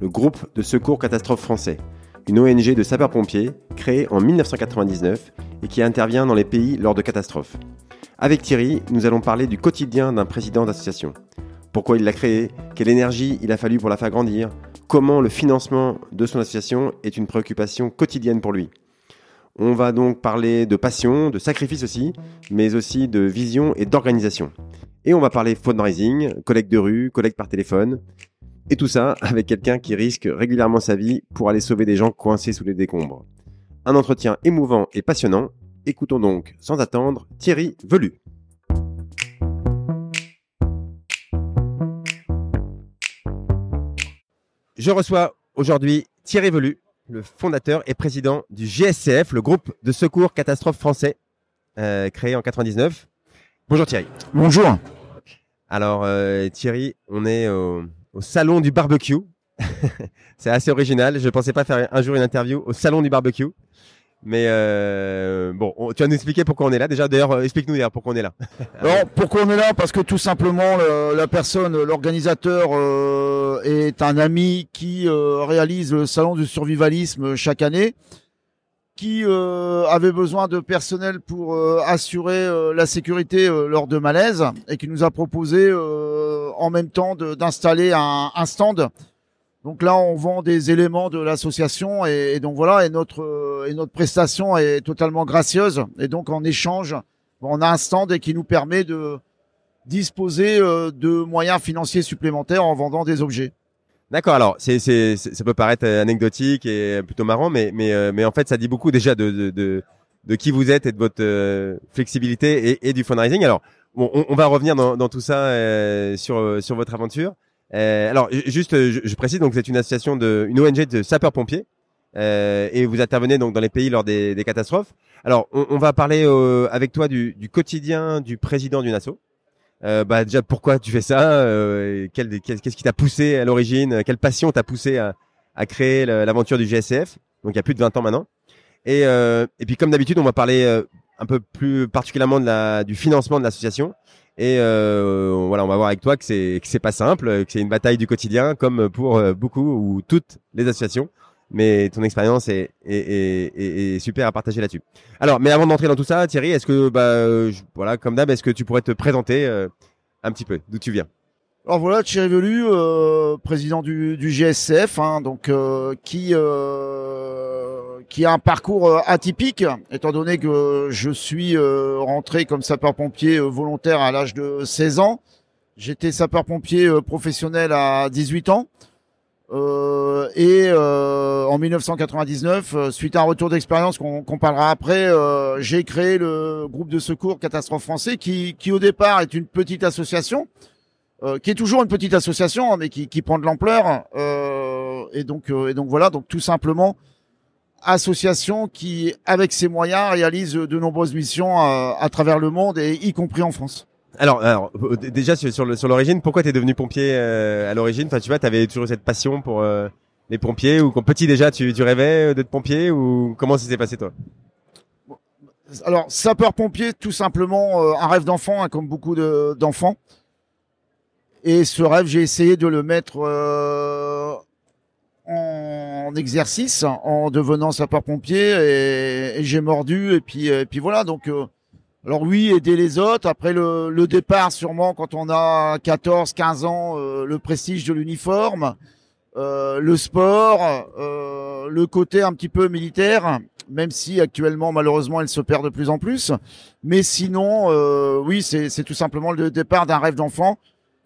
le groupe de secours catastrophe français, une ONG de sapeurs-pompiers créée en 1999 et qui intervient dans les pays lors de catastrophes. Avec Thierry, nous allons parler du quotidien d'un président d'association. Pourquoi il l'a créé, quelle énergie il a fallu pour la faire grandir, comment le financement de son association est une préoccupation quotidienne pour lui. On va donc parler de passion, de sacrifice aussi, mais aussi de vision et d'organisation. Et on va parler fundraising, collecte de rue, collecte par téléphone, et tout ça avec quelqu'un qui risque régulièrement sa vie pour aller sauver des gens coincés sous les décombres. Un entretien émouvant et passionnant. Écoutons donc, sans attendre, Thierry Velu. Je reçois aujourd'hui Thierry Velu, le fondateur et président du GSCF, le groupe de secours catastrophe français, euh, créé en 99. Bonjour Thierry. Bonjour. Alors euh, Thierry, on est au, au salon du barbecue. c'est assez original. Je ne pensais pas faire un jour une interview au salon du barbecue. Mais euh, bon, on, tu vas nous expliquer pourquoi on est là. Déjà, d'ailleurs, euh, explique-nous d'ailleurs pourquoi on est là. Alors, pourquoi on est là? Parce que tout simplement, le, la personne, l'organisateur euh, est un ami qui euh, réalise le salon du survivalisme chaque année, qui euh, avait besoin de personnel pour euh, assurer la sécurité lors de malaise et qui nous a proposé en même temps d'installer un, un stand donc là, on vend des éléments de l'association et, et, donc voilà, et notre et notre prestation est totalement gracieuse. Et donc en échange, on a un stand et qui nous permet de disposer euh, de moyens financiers supplémentaires en vendant des objets. D'accord. Alors, c'est, c'est, ça peut paraître anecdotique et plutôt marrant, mais mais euh, mais en fait, ça dit beaucoup déjà de de, de, de qui vous êtes et de votre euh, flexibilité et, et, du fundraising. Alors, bon, on, on va revenir dans, dans tout ça sur sur votre aventure. Euh, alors, juste, je, je, précise, donc, c'est une association de, une ONG de sapeurs-pompiers, euh, et vous intervenez donc dans les pays lors des, des catastrophes. Alors, on, on va parler euh, avec toi du, du, quotidien du président d'une asso. Euh, bah déjà, pourquoi tu fais ça euh, Qu'est-ce qui t'a poussé à l'origine Quelle passion t'a poussé à, à créer l'aventure du GSCF Donc, il y a plus de 20 ans maintenant. Et, euh, et puis, comme d'habitude, on va parler un peu plus particulièrement de la, du financement de l'association. Et euh, voilà, on va voir avec toi que c'est que c'est pas simple, que c'est une bataille du quotidien, comme pour euh, beaucoup ou toutes les associations. Mais ton expérience est, super à partager là-dessus. Alors, mais avant d'entrer dans tout ça, Thierry, est-ce que bah je, voilà, comme d'hab, est-ce que tu pourrais te présenter euh, un petit peu d'où tu viens? Alors voilà, Thierry Velu, euh, président du, du GSCF, hein, donc euh, qui euh, a un parcours euh, atypique, étant donné que je suis euh, rentré comme sapeur-pompier euh, volontaire à l'âge de 16 ans. J'étais sapeur-pompier professionnel à 18 ans. Et en 1999, suite à un retour d'expérience qu'on qu parlera après, j'ai créé le groupe de secours Catastrophe Français, qui, au départ est une petite association, euh, qui est toujours une petite association, hein, mais qui, prend de l'ampleur. Euh, et donc, euh, et donc voilà, donc tout simplement association qui, avec ses moyens, réalise de nombreuses missions à, à travers le monde et y compris en France. Alors, alors déjà sur, sur l'origine, pourquoi t'es devenu pompier à l'origine? Enfin, tu vois, t'avais toujours cette passion pour les pompiers ou quand petit déjà, tu, tu rêvais d'être pompier ou comment ça s'est passé toi? Alors, sapeur-pompier, tout simplement un rêve d'enfant, hein, comme beaucoup d'enfants. Et ce rêve, j'ai essayé de le mettre euh, en exercice en devenant sapeur-pompier et, et j'ai mordu et puis et puis voilà donc euh, alors oui aider les autres. Après le, le, départ sûrement quand on a 14 15 ans euh, le prestige de l'uniforme euh, le sport euh, le côté un petit peu militaire même si actuellement malheureusement elle se perd de plus en plus. Mais sinon euh, oui c'est tout simplement le départ d'un rêve d'enfant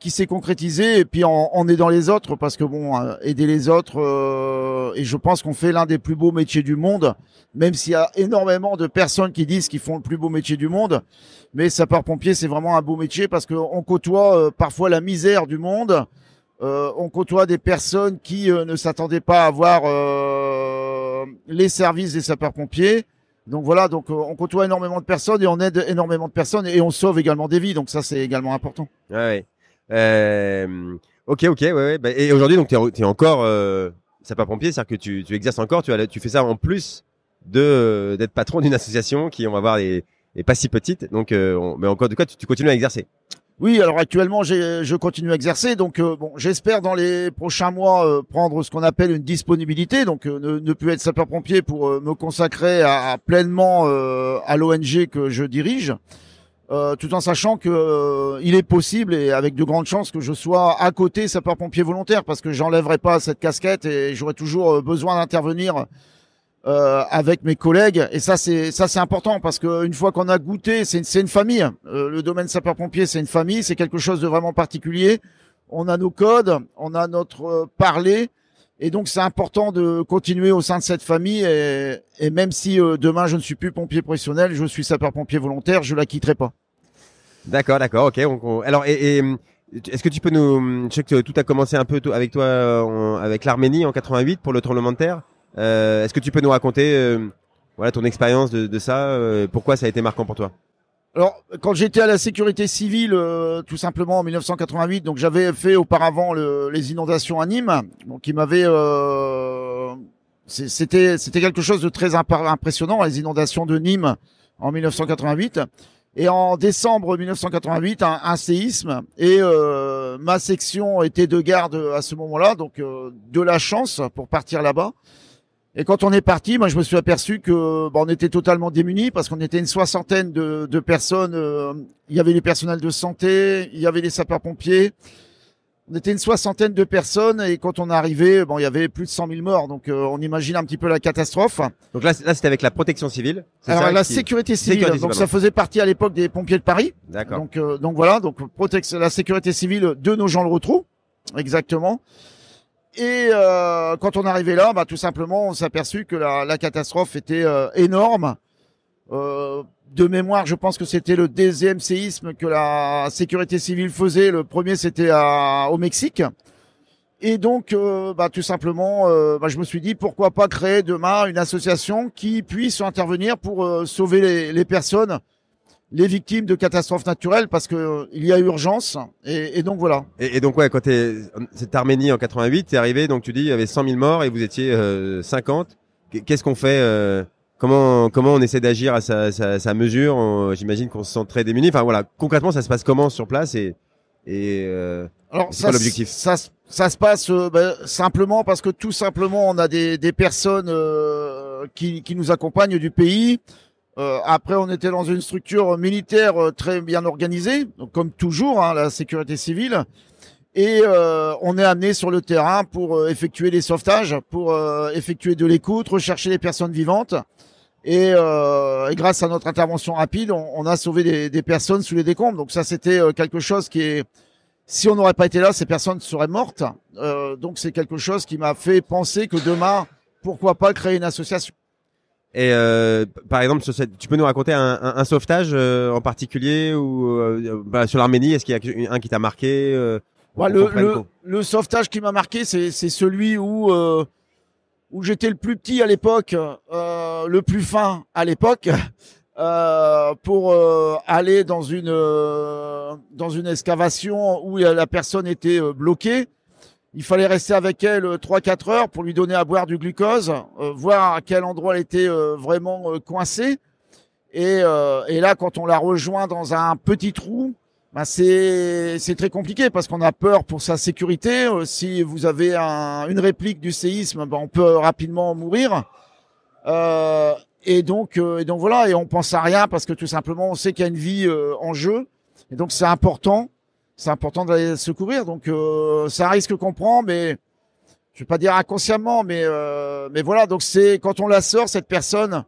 qui s'est concrétisé et puis en, en, aidant les autres parce que bon euh, aider les autres euh, et je pense qu'on fait l'un des plus beaux métiers du monde même s'il y a énormément de personnes qui disent qu'ils font le plus beau métier du monde mais sapeur pompier c'est vraiment un beau métier parce qu'on côtoie euh, parfois la misère du monde Euh, on côtoie des personnes qui euh, ne s'attendaient pas à voir euh, les services des sapeurs-pompiers. Donc voilà, donc on côtoie énormément de personnes et on aide énormément de personnes et on sauve également des vies. Donc ça, c'est également important. Ouais. Euh, ok, ok, ouais, ouais. Bah, et aujourd'hui, donc, tu es, encore euh, sapeur-pompier, c'est-à-dire que tu, tu exerces encore, tu, fais ça en plus de d'être patron d'une association qui, on va voir, est, pas si petite. Donc, euh, mais encore de quoi, tu, tu continues à exercer. Oui, alors actuellement, je continue à exercer. Donc, euh, bon, j'espère dans les prochains mois euh, prendre ce qu'on appelle une disponibilité, donc euh, ne, ne, plus être sapeur-pompier pour me consacrer à, pleinement à l'ONG que je dirige, tout en sachant que il est possible et avec de grandes chances que je sois à côté sapeur-pompier volontaire, parce que j'enlèverai pas cette casquette et j'aurai toujours besoin d'intervenir euh, avec mes collègues. Et ça c'est ça c'est important parce que une fois qu'on a goûté c'est une, une famille. Euh, le domaine sapeur pompier c'est une famille c'est quelque chose de vraiment particulier. On a nos codes on a notre euh, parler et donc c'est important de continuer au sein de cette famille et, et même si euh, demain je ne suis plus pompier professionnel je suis sapeur pompier volontaire je la quitterai pas. D'accord d'accord ok alors est-ce que tu peux nous je sais que tout a commencé un peu avec toi avec l'Arménie en 88 pour le tremblement de terre. Euh, Est-ce que tu peux nous raconter euh, voilà ton expérience de, de ça euh, Pourquoi ça a été marquant pour toi? Alors, quand j'étais à la sécurité civile, euh, tout simplement en 1988, donc j'avais fait auparavant le, les inondations à Nîmes, donc qui m'avait, euh, c'était c'était quelque chose de très impressionnant, les inondations de Nîmes en 1988. Et en décembre 1988, un, séisme et euh, ma section était de garde à ce moment-là, donc de la chance pour partir là-bas. Et quand on est parti, moi je me suis aperçu que on était totalement démunis parce qu'on était une soixantaine de, de personnes. Euh, il y avait les personnels de santé, il y avait les sapeurs-pompiers. On était une soixantaine de personnes et quand on est arrivé, bon, il y avait plus de 100 000 morts. Donc euh, on imagine un petit peu la catastrophe. Donc là, là c'était avec la protection civile. Alors la sécurité civile. donc ça faisait partie à l'époque des pompiers de Paris. D'accord. Donc euh, donc voilà, donc protection, la sécurité civile de nos gens le retrou, exactement. Et euh, quand on arrivé là, bah, tout simplement, on s'est aperçu que la, la, catastrophe était euh, énorme. Euh, de mémoire, je pense que c'était le deuxième séisme que la sécurité civile faisait. Le premier, c'était au Mexique. Et donc, euh, bah, tout simplement, euh, bah, je me suis dit pourquoi pas créer demain une association qui puisse intervenir pour sauver les, les personnes les victimes de catastrophes naturelles parce que euh, il y a urgence et, et donc voilà. Et, et, donc ouais, quand t'es cette Arménie en 88, t'es arrivé donc tu dis il y avait 100 000 morts et vous étiez euh, 50. Qu'est-ce qu'on fait euh, Comment comment on essaie d'agir à sa, sa, sa mesure? J'imagine qu'on se sent très démuni. Enfin voilà, concrètement ça se passe comment sur place et et euh, alors c'est l'objectif? ça, ça se passe euh, ben, simplement parce que tout simplement on a des, des personnes qui, qui nous accompagnent du pays. Euh, après, on était dans une structure militaire euh, très bien organisée, donc comme toujours, hein, la sécurité civile. Et euh, on est amené sur le terrain pour effectuer les sauvetages, pour effectuer de l'écoute, rechercher les personnes vivantes. Et, et, grâce à notre intervention rapide, on, on a sauvé des, des, personnes sous les décombres. Donc ça, c'était quelque chose qui est... Si on n'aurait pas été là, ces personnes seraient mortes. donc c'est quelque chose qui m'a fait penser que demain, pourquoi pas créer une association et euh, par exemple, sur cette, tu peux nous raconter un, un, un sauvetage euh, en particulier ou euh, bah, sur l'Arménie, est-ce qu'il y a un qui t'a marqué euh, ouais, le, le, le, sauvetage qui m'a marqué, c'est celui où où j'étais le plus petit à l'époque, le plus fin à l'époque, pour aller dans une dans une excavation où la personne était bloquée il fallait rester avec elle 3-4 euh, heures pour lui donner à boire du glucose, euh, voir à quel endroit elle était euh, vraiment coincée. Et, et, là, quand on la rejoint dans un petit trou, bah c'est très compliqué parce qu'on a peur pour sa sécurité. si vous avez un, une réplique du séisme, bah on peut rapidement mourir. et donc, et donc voilà, et on pense à rien parce que tout simplement, on sait qu'il y a une vie en jeu. Et donc, c'est important c'est important d'aller secourir. Donc euh, c'est un risque qu'on prend, mais je vais pas dire inconsciemment, mais euh, mais voilà. Donc c'est quand on la sort cette personne,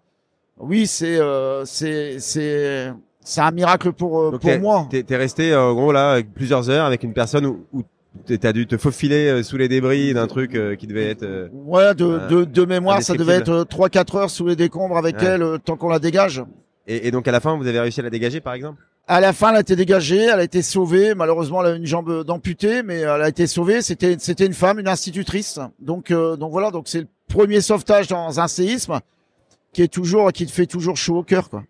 oui, c'est euh, c'est c'est c'est un miracle pour euh, pour moi. T'es es resté en gros là plusieurs heures avec une personne où, où T'as dû te faufiler euh, sous les débris d'un truc euh, qui devait être. ouais, de, de, de mémoire, ça devait être 3-4 heures sous les décombres avec elle, tant qu'on la dégage. Et, et, donc à la fin, vous avez réussi à la dégager, par exemple? À la fin, elle a été dégagée, elle a été sauvée. Malheureusement, elle a une jambe d'amputée, mais elle a été sauvée. C'était c'était une femme, une institutrice. Donc euh, donc voilà, donc c'est le premier sauvetage dans un séisme qui est toujours qui te fait toujours chaud au cœur quoi.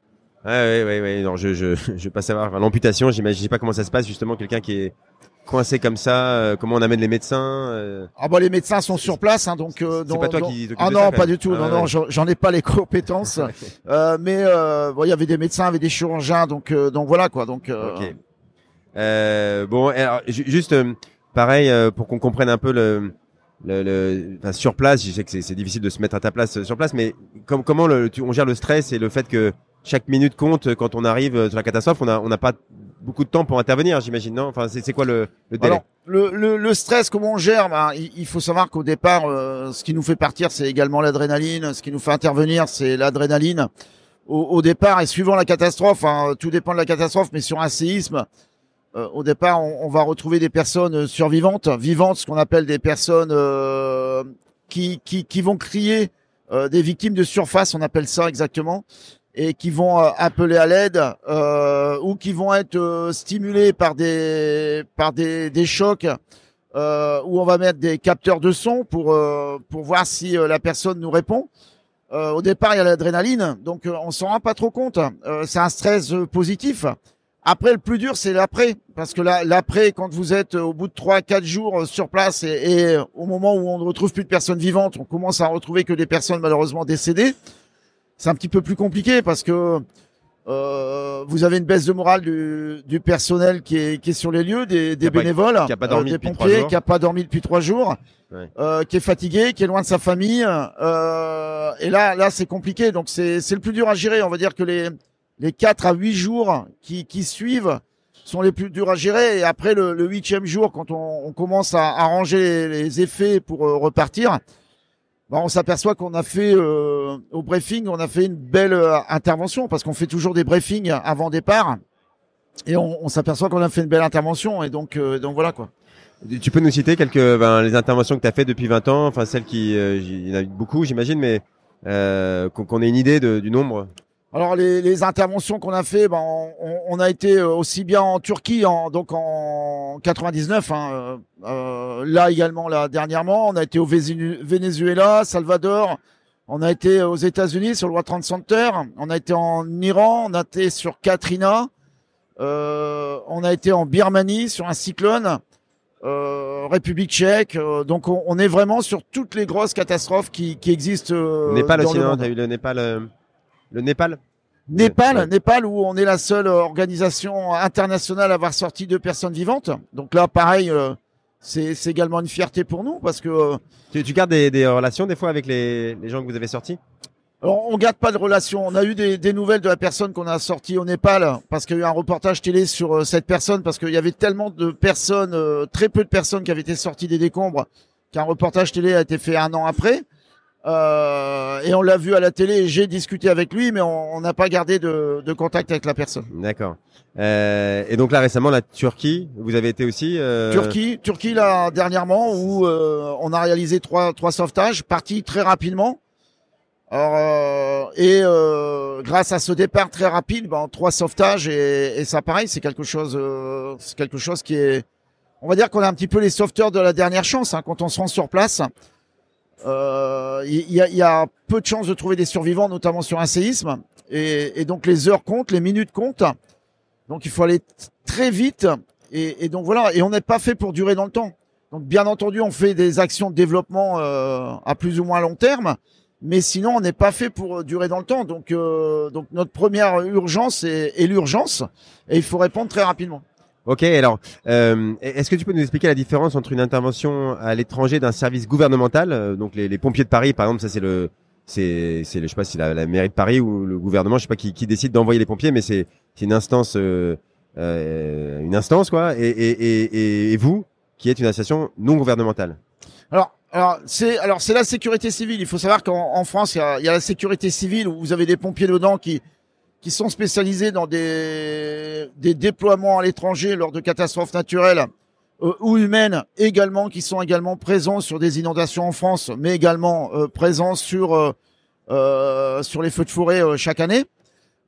Ouais, ouais, ouais, ouais. Non, je, je, je veux pas savoir. L'amputation, j'imagine pas comment ça se passe, justement, quelqu'un qui est coincé comme ça, euh, comment on amène les médecins euh... Ah bah les médecins sont sur place, hein, donc. Euh, c'est pas toi qui. Ah non, pas du tout. Ah, non, non, j'en ai pas les compétences. euh, mais euh, bon, il y avait des médecins, il y avait des chirurgiens, donc euh, donc voilà quoi. Donc. Ok. bon, alors, juste pareil pour qu'on comprenne un peu le. Le, le enfin, sur place, je sais que c'est difficile de se mettre à ta place sur place, mais com comment le, tu, on gère le stress et le fait que chaque minute compte quand on arrive sur la catastrophe. On a on n'a pas beaucoup de temps pour intervenir, j'imagine, non? Enfin, c'est quoi le, le délai? Alors, le, le, le, stress, comment on gère? Ben, il, faut savoir qu'au départ, euh, ce qui nous fait partir, c'est également l'adrénaline. Ce qui nous fait intervenir, c'est l'adrénaline. Au, au, départ, et suivant la catastrophe, hein, tout dépend de la catastrophe, mais sur un séisme, euh, au départ, on, on, va retrouver des personnes survivantes, vivantes, ce qu'on appelle des personnes euh, qui, qui, qui vont crier euh, des victimes de surface, on appelle ça exactement et qui vont euh, appeler à l'aide euh, ou qui vont être euh, stimulés par des par des, des chocs euh, où on va mettre des capteurs de son pour euh, pour voir si la personne nous répond. au départ, il y a l'adrénaline, donc on s'en rend pas trop compte. c'est un stress positif. Après, le plus dur, c'est l'après, parce que l'après, quand vous êtes au bout de trois, quatre jours sur place et, et, au moment où on ne retrouve plus de personnes vivantes, on commence à retrouver que des personnes malheureusement décédées c'est un petit peu plus compliqué parce que euh, vous avez une baisse de morale du, du personnel qui est, qui est sur les lieux, des, des bénévoles, qui a pas dormi euh, des pompiers, qui a pas dormi depuis trois jours, ouais. euh, qui est fatigué, qui est loin de sa famille. Euh, et là, là, c'est compliqué. Donc c'est c'est le plus dur à gérer. On va dire que les les quatre à huit jours qui qui suivent sont les plus durs à gérer. Et après le, le huitième jour, quand on, on commence à arranger les, les effets pour euh, repartir, bah, on s'aperçoit qu'on a fait euh, au briefing, on a fait une belle euh, intervention parce qu'on fait toujours des briefings avant départ et on, s'aperçoit qu'on a fait une belle intervention et donc euh, donc voilà quoi. Tu peux nous citer quelques ben, les interventions que tu as fait depuis 20 ans, enfin celles qui il y en a beaucoup j'imagine mais qu'on ait une idée du nombre? Alors les, les interventions qu'on a fait, ben, on, on, a été aussi bien en Turquie, en, donc en 99, hein, euh, là également là dernièrement, on a été au Venezuela, Salvador, on a été aux États-Unis sur le World Trade Center, on a été en Iran, on a été sur Katrina, euh, on a été en Birmanie sur un cyclone. Euh, République tchèque. Euh, donc on, on, est vraiment sur toutes les grosses catastrophes qui, qui existent. Euh, Népal aussi, non T'as eu le Népal le Népal Népal, ouais. Népal où on est la seule organisation internationale à avoir sorti deux personnes vivantes. Donc là, pareil, euh, c'est également une fierté pour nous parce que. Euh, tu, tu gardes des, des, relations des fois avec les, les gens que vous avez sortis? Alors, on garde pas de relations. On a eu des, des nouvelles de la personne qu'on a sortie au Népal parce qu'il y a eu un reportage télé sur euh, cette personne parce qu'il y avait tellement de personnes, très peu de personnes qui avaient été sorties des décombres qu'un reportage télé a été fait un an après. Euh, et on l'a vu à la télé. J'ai discuté avec lui, mais on n'a pas gardé de, de, contact avec la personne. D'accord. Euh, et donc là récemment, la Turquie, vous avez été aussi. Euh... Turquie, Turquie là dernièrement où euh, on a réalisé trois trois sauvetages, partis très rapidement. Alors, euh, et grâce à ce départ très rapide, ben, trois sauvetages et, et ça pareil, c'est quelque chose, c'est quelque chose qui est, on va dire qu'on est un petit peu les sauveteurs de la dernière chance hein, quand on se rend sur place. Il euh, y, a, y, a, peu de chances de trouver des survivants, notamment sur un séisme. Et, et donc les heures comptent, les minutes comptent. Donc il faut aller très vite. Et, et donc voilà. Et on n'est pas fait pour durer dans le temps. Donc bien entendu, on fait des actions de développement euh, à plus ou moins long terme. Mais sinon, on n'est pas fait pour durer dans le temps. Donc, euh, donc notre première urgence est, est l'urgence. Et il faut répondre très rapidement. Ok, alors, euh, est-ce que tu peux nous expliquer la différence entre une intervention à l'étranger d'un service gouvernemental, euh, donc les, les, pompiers de Paris, par exemple, ça c'est le, c'est, c'est, je sais pas si la, la, mairie de Paris ou le gouvernement, je sais pas qui, qui décide d'envoyer les pompiers, mais c'est, c'est une instance, euh, euh, une instance quoi, et, et, et, et, vous, qui êtes une association non gouvernementale. Alors, alors c'est, alors c'est la sécurité civile. Il faut savoir qu'en en France, il y, a, il y a la sécurité civile où vous avez des pompiers dedans qui qui sont spécialisés dans des, des déploiements à l'étranger lors de catastrophes naturelles euh, ou humaines également, qui sont également présents sur des inondations en France, mais également euh, présents sur euh, sur les feux de forêt chaque année.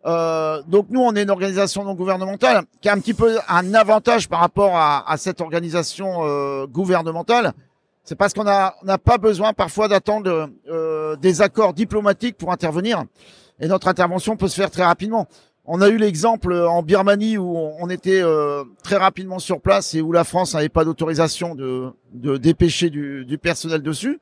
Euh, donc nous, on est une organisation non gouvernementale qui a un petit peu un avantage par rapport à, à cette organisation euh, gouvernementale. C'est parce qu'on a on n'a pas besoin parfois d'attendre euh, des accords diplomatiques pour intervenir. Et notre intervention peut se faire très rapidement. On a eu l'exemple en Birmanie où on était euh, très rapidement sur place et où la France n'avait pas d'autorisation de, dépêcher du, personnel dessus.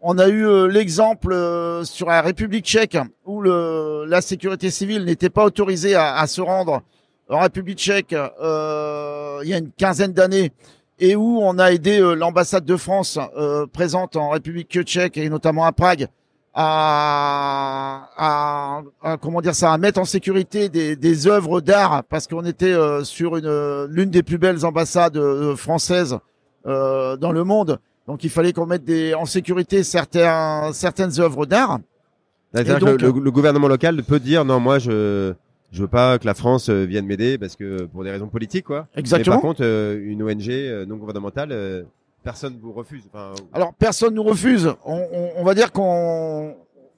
On a eu euh, l'exemple euh, sur la République tchèque où la sécurité civile n'était pas autorisée à, à, se rendre en République tchèque euh, il y a une quinzaine d'années et où on a aidé l'ambassade de France présente en République tchèque et notamment à Prague à, à, à, comment dire ça à mettre en sécurité des, des œuvres d'art parce qu'on était sur une l'une des plus belles ambassades françaises dans le monde donc il fallait qu'on mette des, en sécurité certains, certaines œuvres d'art. C'est-à-dire que le, le, gouvernement local peut dire non, moi je je veux pas que la France euh, vienne m'aider parce que pour des raisons politiques quoi. Exactement. Mais par contre, euh, une ONG euh, non gouvernementale, personne vous refuse. Alors personne nous refuse. On, va dire qu'on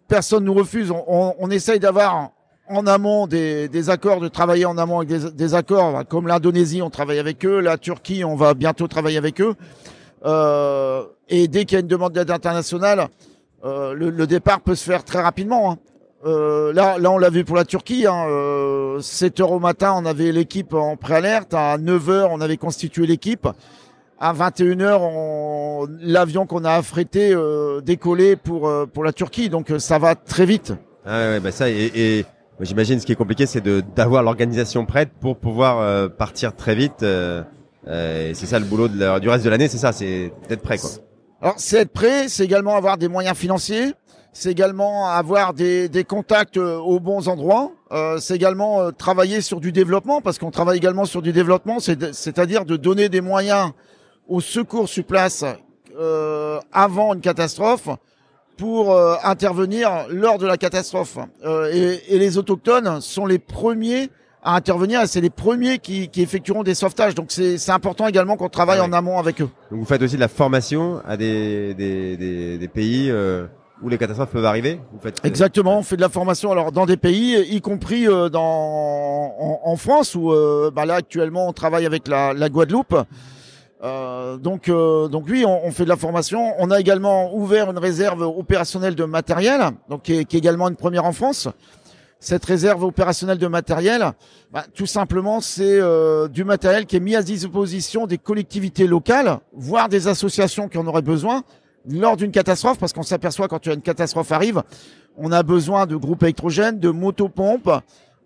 personne nous refuse. On, on essaye d'avoir en amont des, accords, de travailler en amont avec des, accords comme l'Indonésie, on travaille avec eux, la Turquie, on va bientôt travailler avec eux. Euh, et dès qu'il y a une demande d'aide internationale, euh, le, départ peut se faire très rapidement. Hein. Euh, là, là, on l'a vu pour la Turquie. Hein, euh, 7 heures au matin, on avait l'équipe en préalerte. À 9 heures, on avait constitué l'équipe. À 21 heures, l'avion qu'on a affrété euh, décollé pour euh, pour la Turquie. Donc ça va très vite. Ah ouais, bah ça et, et j'imagine ce qui est compliqué, c'est de d'avoir l'organisation prête pour pouvoir partir très vite. Euh, et c'est ça le boulot de du reste de l'année, c'est ça, c'est d'être prêt quoi. Alors c'est être prêt, c'est également avoir des moyens financiers, c'est également avoir des, des contacts euh, aux bons endroits, euh, c'est également euh, travailler sur du développement parce qu'on travaille également sur du développement, c'est-à-dire de donner des moyens aux secours sur place euh, avant une catastrophe pour intervenir lors de la catastrophe. Et, et, les autochtones sont les premiers à intervenir et c'est les premiers qui, qui, effectueront des sauvetages. Donc c'est important également qu'on travaille ah en amont avec eux. Donc vous faites aussi de la formation à des, des, des, des pays euh, où les catastrophes peuvent arriver vous faites... Exactement, on fait de la formation alors dans des pays, y compris euh, dans, en, en, France où euh, bah là actuellement on travaille avec la, la Guadeloupe. Euh, donc, euh, donc oui, on, on, fait de la formation. On a également ouvert une réserve opérationnelle de matériel, donc qui est, qui est également une première en France cette réserve opérationnelle de matériel, bah, tout simplement, c'est euh, du matériel qui est mis à disposition des collectivités locales, voire des associations qui en auraient besoin lors d'une catastrophe, parce qu'on s'aperçoit quand une catastrophe arrive, on a besoin de groupes électrogènes, de motopompes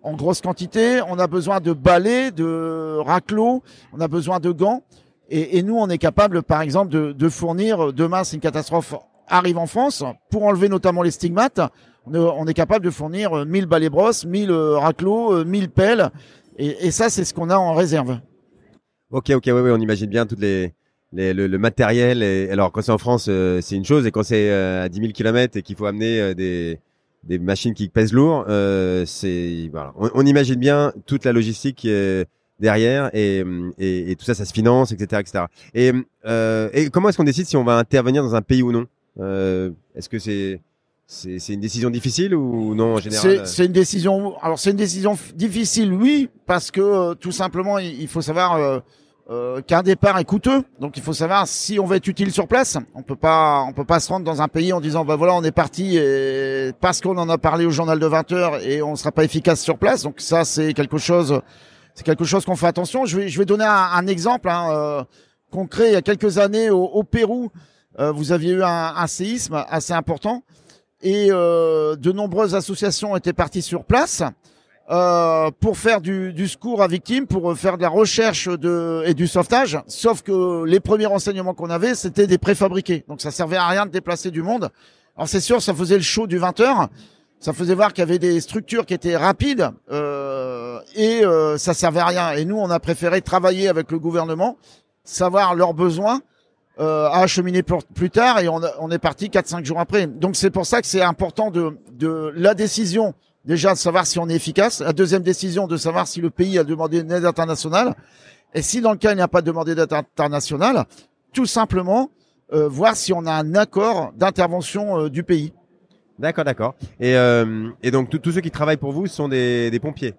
en grosse quantité, on a besoin de balais, de raclos, on a besoin de gants. Et, et nous, on est capable, par exemple, de, de fournir, demain, si une catastrophe arrive en France, pour enlever notamment les stigmates, on est capable de fournir 1000 euh, balais brosses, 1000 euh, raclos, 1000 euh, pelles. Et, ça, c'est ce qu'on a en réserve. Ok, ok, oui, oui, on imagine bien toutes les, les le, le, matériel. Et, alors, quand c'est en France, c'est une chose, et quand c'est à 10 000 km et qu'il faut amener des, des machines qui pèsent lourd, c'est voilà. On, on, imagine bien toute la logistique qui est derrière et, et, et, tout ça, ça se finance, etc., etc. Et, et comment est-ce qu'on décide si on va intervenir dans un pays ou non? Est-ce que c'est c'est une décision difficile ou non en général? C'est une décision. Alors c'est une décision difficile, oui, parce que euh, tout simplement il, faut savoir euh, euh, qu'un départ est coûteux. Donc il faut savoir si on va être utile sur place. On peut pas, on peut pas se rendre dans un pays en disant bah voilà on est parti et parce qu'on en a parlé au journal de 20 heures et on sera pas efficace sur place. Donc ça c'est quelque chose, c'est quelque chose qu'on fait attention. Je vais, je vais donner un, un exemple hein, euh, concret. Il y a quelques années au, au Pérou, vous aviez eu un, un séisme assez important et euh, de nombreuses associations étaient parties sur place euh, pour faire du, du, secours à victimes, pour faire de la recherche de, et du sauvetage. Sauf que les premiers renseignements qu'on avait, c'était des préfabriqués. Donc ça servait à rien de déplacer du monde. Alors c'est sûr, ça faisait le show du 20 heures. Ça faisait voir qu'il y avait des structures qui étaient rapides euh, et euh, ça servait à rien. Et nous, on a préféré travailler avec le gouvernement, savoir leurs besoins euh, à acheminer plus tard et on, est parti 4-5 jours après. Donc c'est pour ça que c'est important de, de la décision déjà de savoir si on est efficace, la deuxième décision de savoir si le pays a demandé une aide internationale et si dans le cas il n'y a pas demandé d'aide internationale, tout simplement euh, voir si on a un accord d'intervention euh, du pays. D'accord, d'accord. Et, euh, et donc tous ceux qui travaillent pour vous sont des, des pompiers?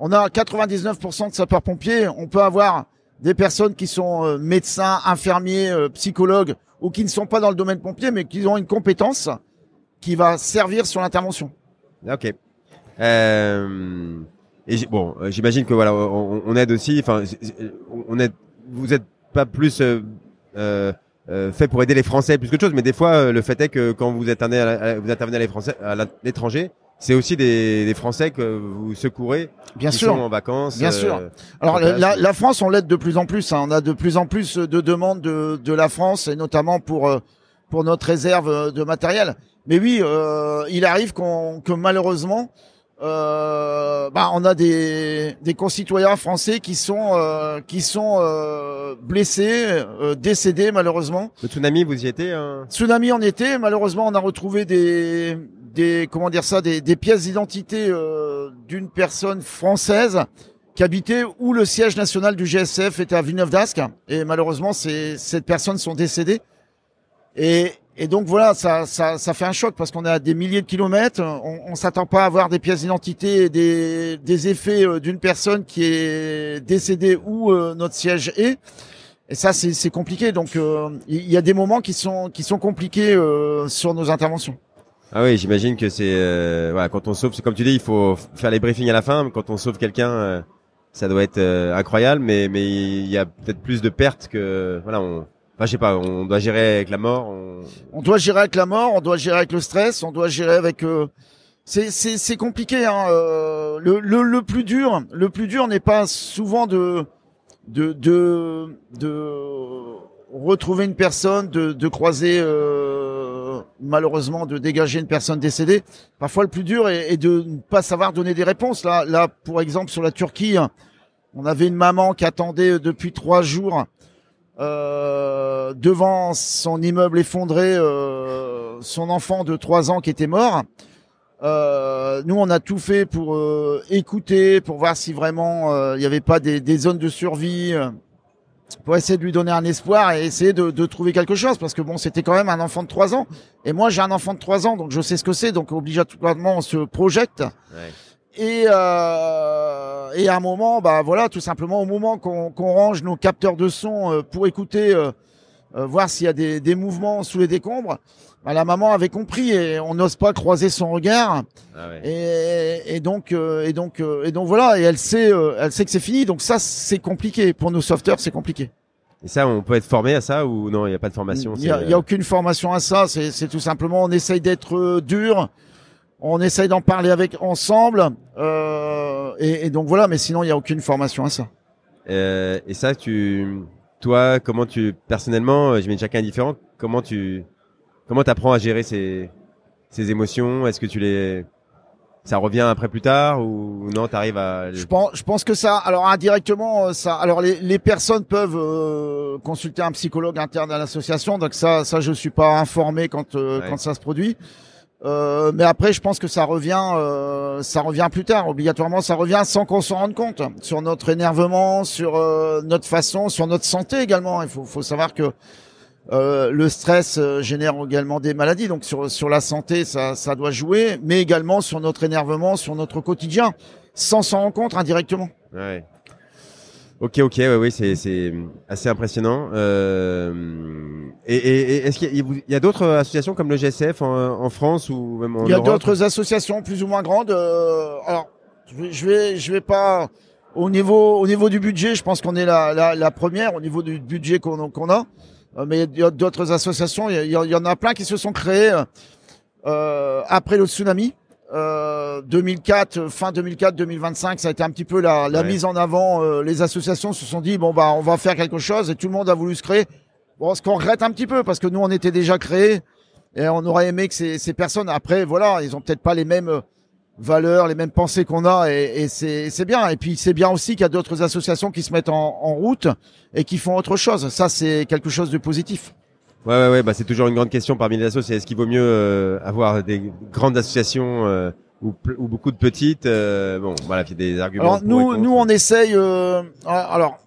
On a 99% de sapeurs-pompiers. On peut avoir des personnes qui sont euh, médecins, infirmiers, euh, psychologues ou qui ne sont pas dans le domaine pompier, mais qui ont une compétence qui va servir sur l'intervention. Ok. Euh, et bon, euh, j'imagine que voilà, on, aide aussi. Enfin, on aide. Vous êtes pas plus euh, euh, fait pour aider les Français plus que chose, mais des fois, le fait est que quand vous intervenez à l'étranger, c'est aussi des, des, Français que vous secourez, bien qui sûr, sont en vacances. Bien sûr. Euh, Alors la, la, France, on l'aide de plus en plus. Hein. On a de plus en plus de demandes de, de la France, et notamment pour euh, pour notre réserve de matériel. Mais oui, euh, il arrive qu'on que malheureusement, euh, bah, on a des, des concitoyens français qui sont euh, qui sont euh, blessés, euh, décédés malheureusement. Le tsunami, vous y étiez hein? Tsunami en été. Malheureusement, on a retrouvé des des comment dire ça des, des pièces d'identité euh, d'une personne française qui habitait où le siège national du GSF était à Villeneuve d'Ascq et malheureusement c'est cette personnes sont décédées et, et donc voilà ça, ça, ça fait un choc parce qu'on est à des milliers de kilomètres on, on s'attend pas à avoir des pièces d'identité et des, des effets euh, d'une personne qui est décédée où euh, notre siège est et ça c'est compliqué donc il y a des moments qui sont qui sont compliqués sur nos interventions ah oui, j'imagine que c'est euh, voilà, quand on sauve, c'est comme tu dis, il faut faire les briefings à la fin. Quand on sauve quelqu'un, euh, ça doit être euh, incroyable, mais mais il y a peut-être plus de pertes que voilà. On, enfin, je sais pas, on doit gérer avec la mort. On... doit gérer avec la mort, on doit gérer avec le stress, on doit gérer avec. c'est c'est compliqué. Hein, le, le le plus dur, le plus dur n'est pas souvent de de de de retrouver une personne, de de croiser. Euh, malheureusement de dégager une personne décédée. Parfois, le plus dur est, de ne pas savoir donner des réponses. Là, là, pour exemple, sur la Turquie, on avait une maman qui attendait depuis trois jours euh, devant son immeuble effondré, euh, son enfant de trois ans qui était mort. Euh, nous, on a tout fait pour écouter, pour voir si vraiment il n'y avait pas des, des, zones de survie pour essayer de lui donner un espoir et essayer de, de trouver quelque chose parce que bon c'était quand même un enfant de 3 ans et moi j'ai un enfant de 3 ans donc je sais ce que c'est donc obligatoirement on se projette ouais. Et euh, et à un moment bah voilà tout simplement au moment qu'on qu'on range nos capteurs de son euh, pour écouter euh, euh, voir s'il y a des, des mouvements sous les décombres bah, la maman avait compris et on n'ose pas croiser son regard. Ah ouais. et, et, donc euh, et donc euh, et donc voilà et elle sait euh, elle sait que c'est fini donc ça c'est compliqué. Pour nos sauveteurs c'est compliqué. Et ça on peut être formé à ça ou non il n'y a pas de formation il y, a, a aucune formation à ça c'est c'est tout simplement on essaye d'être dur on essaye d'en parler avec ensemble et, et, donc voilà mais sinon il y a aucune formation à ça. Et ça tu toi comment tu personnellement j'imagine chacun est différent comment tu Comment t'apprends à gérer ces, ces émotions? Est-ce que tu les ça revient après plus tard ou non t'arrives à je pense je pense que ça alors indirectement euh, ça alors les, les personnes peuvent euh, consulter un psychologue interne à l'association donc ça ça je suis pas informé quand euh, ouais. quand ça se produit euh, mais après je pense que ça revient euh, ça revient plus tard obligatoirement ça revient sans qu'on s'en rende compte sur notre énervement sur notre façon sur notre santé également il faut faut savoir que euh, le stress euh, génère également des maladies, donc sur sur la santé, ça, ça doit jouer, mais également sur notre énervement, sur notre quotidien, sans s'en rendre compte indirectement. Ouais. Ok, ok, ouais, oui, c'est c'est assez impressionnant. Euh, et, et, et est-ce qu'il y a, a d'autres associations comme le GSF en, en France ou même en Il y a d'autres associations plus ou moins grandes. Euh, alors, je vais, je vais, pas au niveau au niveau du budget, je pense qu'on est la, la, la première au niveau du budget qu'on qu'on a. Euh, mais il y a d'autres associations, il y, y, en a plein qui se sont créées euh, après le tsunami. Euh, 2004, fin 2004, 2025, ça a été un petit peu la, la ouais. mise en avant. Euh, les associations se sont dit bon bah on va faire quelque chose et tout le monde a voulu se créer. Bon, ce qu'on regrette un petit peu parce que nous on était déjà créés et on aurait aimé que ces, ces personnes après voilà ils ont peut-être pas les mêmes valeurs, les mêmes pensées qu'on a et, et c'est bien. Et puis c'est bien aussi qu'il y a d'autres associations qui se mettent en, en, route et qui font autre chose. Ça c'est quelque chose de positif. Ouais ouais ouais, bah c'est toujours une grande question parmi les associations. Est-ce qu'il vaut mieux euh, avoir des grandes associations euh, ou, ou, beaucoup de petites euh, Bon, voilà, il y a des arguments. Alors nous nous on essaye. Euh, alors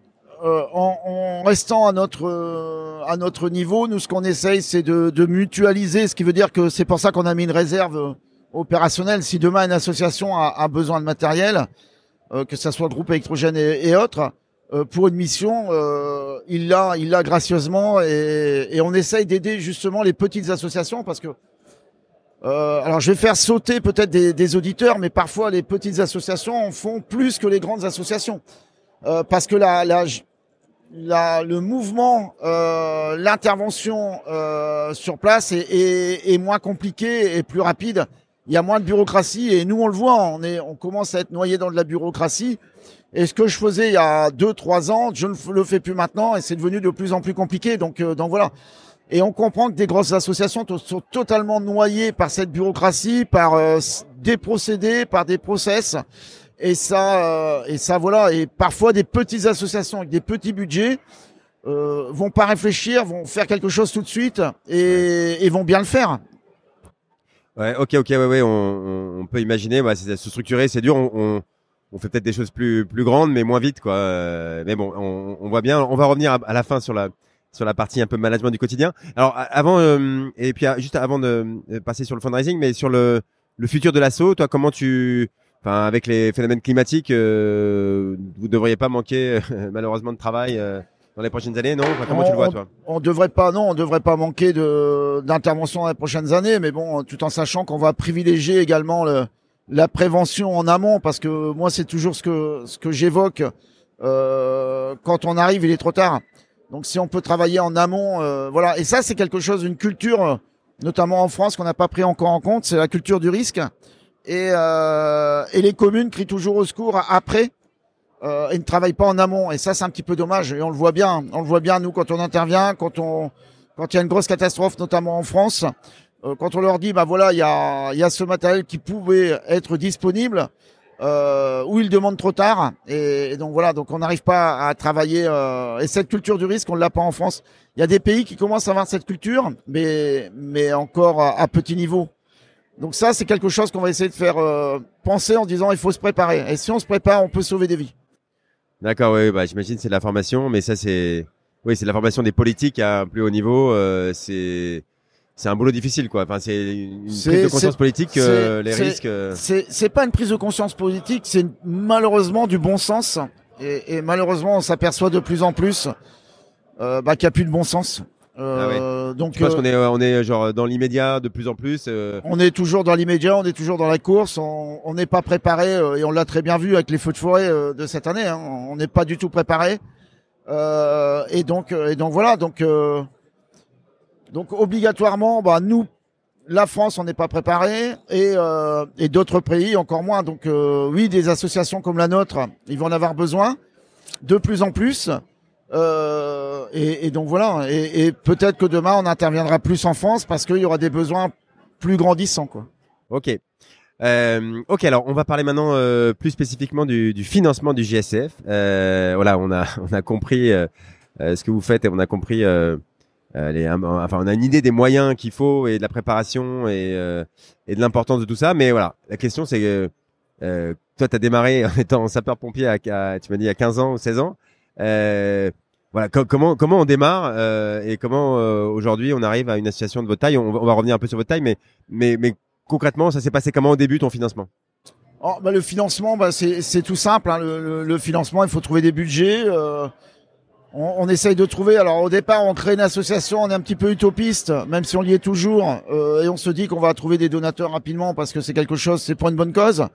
euh, en, en, restant à notre euh, à notre niveau, nous ce qu'on essaye c'est de, de, mutualiser, ce qui veut dire que c'est pour ça qu'on a mis une réserve opérationnelle. Si demain une association a, a besoin de matériel, euh, que ça soit groupe électrogène et, et autres, pour une mission, il l'a il l'a gracieusement et, et on essaye d'aider justement les petites associations parce que alors je vais faire sauter peut-être des, des, auditeurs, mais parfois les petites associations en font plus que les grandes associations. Euh, parce que la, la, la, le mouvement, euh, l'intervention euh, sur place est, est, est, moins compliqué et plus rapide. Il y a moins de bureaucratie et nous on le voit, on est, on commence à être noyé dans de la bureaucratie. Et ce que je faisais il y a deux, trois ans, je ne le fais plus maintenant et c'est devenu de plus en plus compliqué. Donc, euh, donc voilà. Et on comprend que des grosses associations sont totalement noyées par cette bureaucratie, par euh, des procédés, par des process. Et ça, euh, et ça voilà. Et parfois des petites associations avec des petits budgets euh, vont pas réfléchir, vont faire quelque chose tout de suite et, et vont bien le faire. Ouais, ok, ok, ouais, ouais, on, on peut imaginer, bah, c'est se structurer, c'est dur. On, on, on fait peut-être des choses plus plus grandes, mais moins vite, quoi. Euh, mais bon, on, on voit bien. On va revenir à, la fin sur la sur la partie un peu management du quotidien. Alors avant euh, et puis juste avant de passer sur le fundraising, mais sur le le futur de l'assaut, toi, comment tu Enfin, avec les phénomènes climatiques, euh, vous devriez pas manquer euh, malheureusement de travail euh, dans les prochaines années, non? Enfin, Comment on, tu le vois, toi? On devrait pas, non, on devrait pas manquer de d'intervention dans les prochaines années, mais bon, tout en sachant qu'on va privilégier également le, la prévention en amont, parce que moi, c'est toujours ce que ce que j'évoque. Euh, quand on arrive, il est trop tard. Donc, si on peut travailler en amont, euh, voilà. Et ça, c'est quelque chose, une culture, notamment en France, qu'on n'a pas pris encore en compte, c'est la culture du risque et, euh, les communes crient toujours au secours après euh, et ne travaillent pas en amont. Et ça, c'est un petit peu dommage. Et on le voit bien. On le voit bien nous quand on intervient, quand on quand il y a une grosse catastrophe, notamment en France. Euh, quand on leur dit, bah voilà, il y a, y a ce matériel qui pouvait être disponible, euh, ou ils demandent trop tard. Et, donc voilà, donc on n'arrive pas à travailler. Euh, et cette culture du risque, on l'a pas en France. Il y a des pays qui commencent à avoir cette culture, mais mais encore à, petit niveau. Donc ça, c'est quelque chose qu'on va essayer de faire euh, penser en disant il faut se préparer. Et si on se prépare, on peut sauver des vies. D'accord, oui, bah, j'imagine c'est la formation, mais ça c'est, oui, c'est la formation des politiques à un plus haut niveau. Euh, c'est, c'est un boulot difficile, quoi. Enfin, c'est une prise de conscience politique, euh, les risques. Euh. C'est, pas une prise de conscience politique, c'est malheureusement du bon sens. Et, et malheureusement, on s'aperçoit de plus en plus euh, bah, qu'il n'y a plus de bon sens. Euh, ah donc, je pense qu'on est, on est genre dans l'immédiat de plus en plus. Euh... On est toujours dans l'immédiat, on est toujours dans la course. On n'est pas préparé euh, et on l'a très bien vu avec les feux de forêt euh, de cette année. Hein, on n'est pas du tout préparé. Euh, et donc, et donc voilà. Donc, donc obligatoirement, bah nous, la France, on n'est pas préparé et, et d'autres pays encore moins. Donc oui, des associations comme la nôtre, ils vont en avoir besoin de plus en plus. Euh, et, et, donc voilà. Et, et peut-être que demain on interviendra plus en France parce qu'il y aura des besoins plus grandissants, quoi. Ok. Euh, ok, alors on va parler maintenant euh, plus spécifiquement du, du, financement du GSF. Euh, voilà, on a on a compris euh, euh, ce que vous faites et on a compris les, enfin on a une idée des moyens qu'il faut et de la préparation et et de l'importance de tout ça. Mais voilà, la question c'est que toi tu as démarré en étant sapeur pompier à, tu m'as dit à 15 ans ou 16 ans. Euh, voilà, comment comment on démarre euh, et comment euh, aujourd'hui on arrive à une association de votre taille? On, va revenir un peu sur votre taille, mais mais mais concrètement, ça s'est passé comment au début ton financement? Oh, bah, le financement, bah, c'est tout simple. Hein. Le, le, financement, il faut trouver des budgets. Euh, on, on, essaye de trouver. Alors au départ, on crée une association, on est un petit peu utopiste, même si on y est toujours, euh, et on se dit qu'on va trouver des donateurs rapidement parce que c'est quelque chose, c'est pour une bonne cause.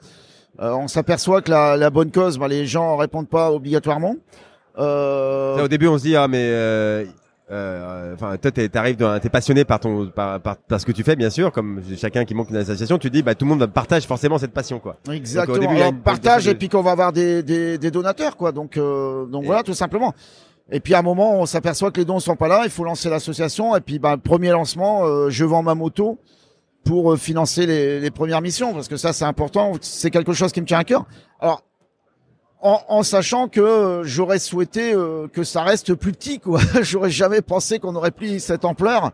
Euh, on s'aperçoit que la, la, bonne cause, bah, les gens répondent pas obligatoirement. Euh... Au début, on se dit ah mais euh, euh, enfin toi t'arrives t'es passionné par ton par, par, par, ce que tu fais bien sûr comme chacun qui monte une association tu dis bah tout le monde partage forcément cette passion quoi exactement donc, début, partage et puis qu'on va avoir des, des, des, donateurs quoi donc euh, donc voilà tout simplement et puis à un moment on s'aperçoit que les dons sont pas là il faut lancer l'association et puis bah premier lancement euh, je vends ma moto pour financer les, les premières missions parce que ça c'est important c'est quelque chose qui me tient à cœur alors en, en, sachant que euh, j'aurais souhaité euh, que ça reste plus petit, quoi. j'aurais jamais pensé qu'on aurait pris cette ampleur.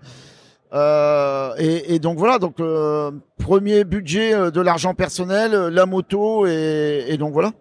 Euh, et, et, donc voilà, donc euh, premier budget de l'argent personnel, la moto et, et donc voilà.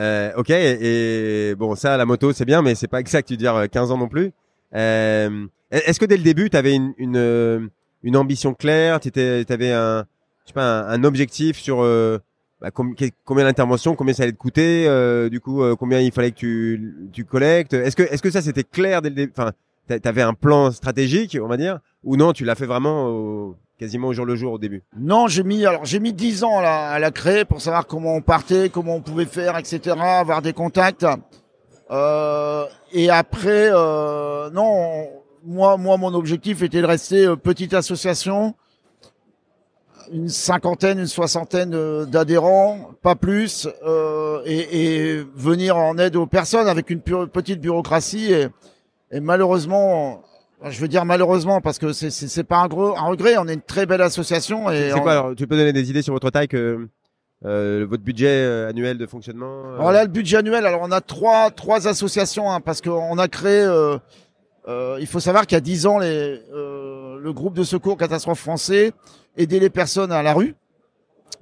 Euh, ok, et, bon, ça, la moto, c'est bien, mais c'est pas exact, tu dire 15 ans non plus. Euh, Est-ce que dès le début, tu avais une, une, euh, une, ambition claire, tu avais un, je sais pas, un, objectif sur euh, bah, combien d'interventions, combien ça allait te coûter, euh, du coup, combien il fallait que tu, tu collectes? Est-ce que, est-ce que ça c'était clair dès le début Enfin, t'avais un plan stratégique, on va dire, ou non Tu l'as fait vraiment au, quasiment au jour le jour au début Non, j'ai mis alors j'ai mis dix ans à la, créer pour savoir comment on partait, comment on pouvait faire, etc. Avoir des contacts. Euh, et après, euh, non, moi, moi, mon objectif était de rester euh, petite association, une cinquantaine, une soixantaine d'adhérents, pas plus, et, et, venir en aide aux personnes avec une petite bureaucratie. Et, et malheureusement, je veux dire malheureusement parce que c'est c'est pas un gros un regret. On est une très belle association. Et c'est quoi alors Tu peux donner des idées sur votre taille que euh, votre budget euh, annuel de fonctionnement euh... Alors là, le budget annuel. Alors on a trois trois associations hein, parce qu'on a créé. Euh, euh, il faut savoir qu'il y a dix ans, les, euh, le groupe de secours catastrophe français aider les personnes à la rue.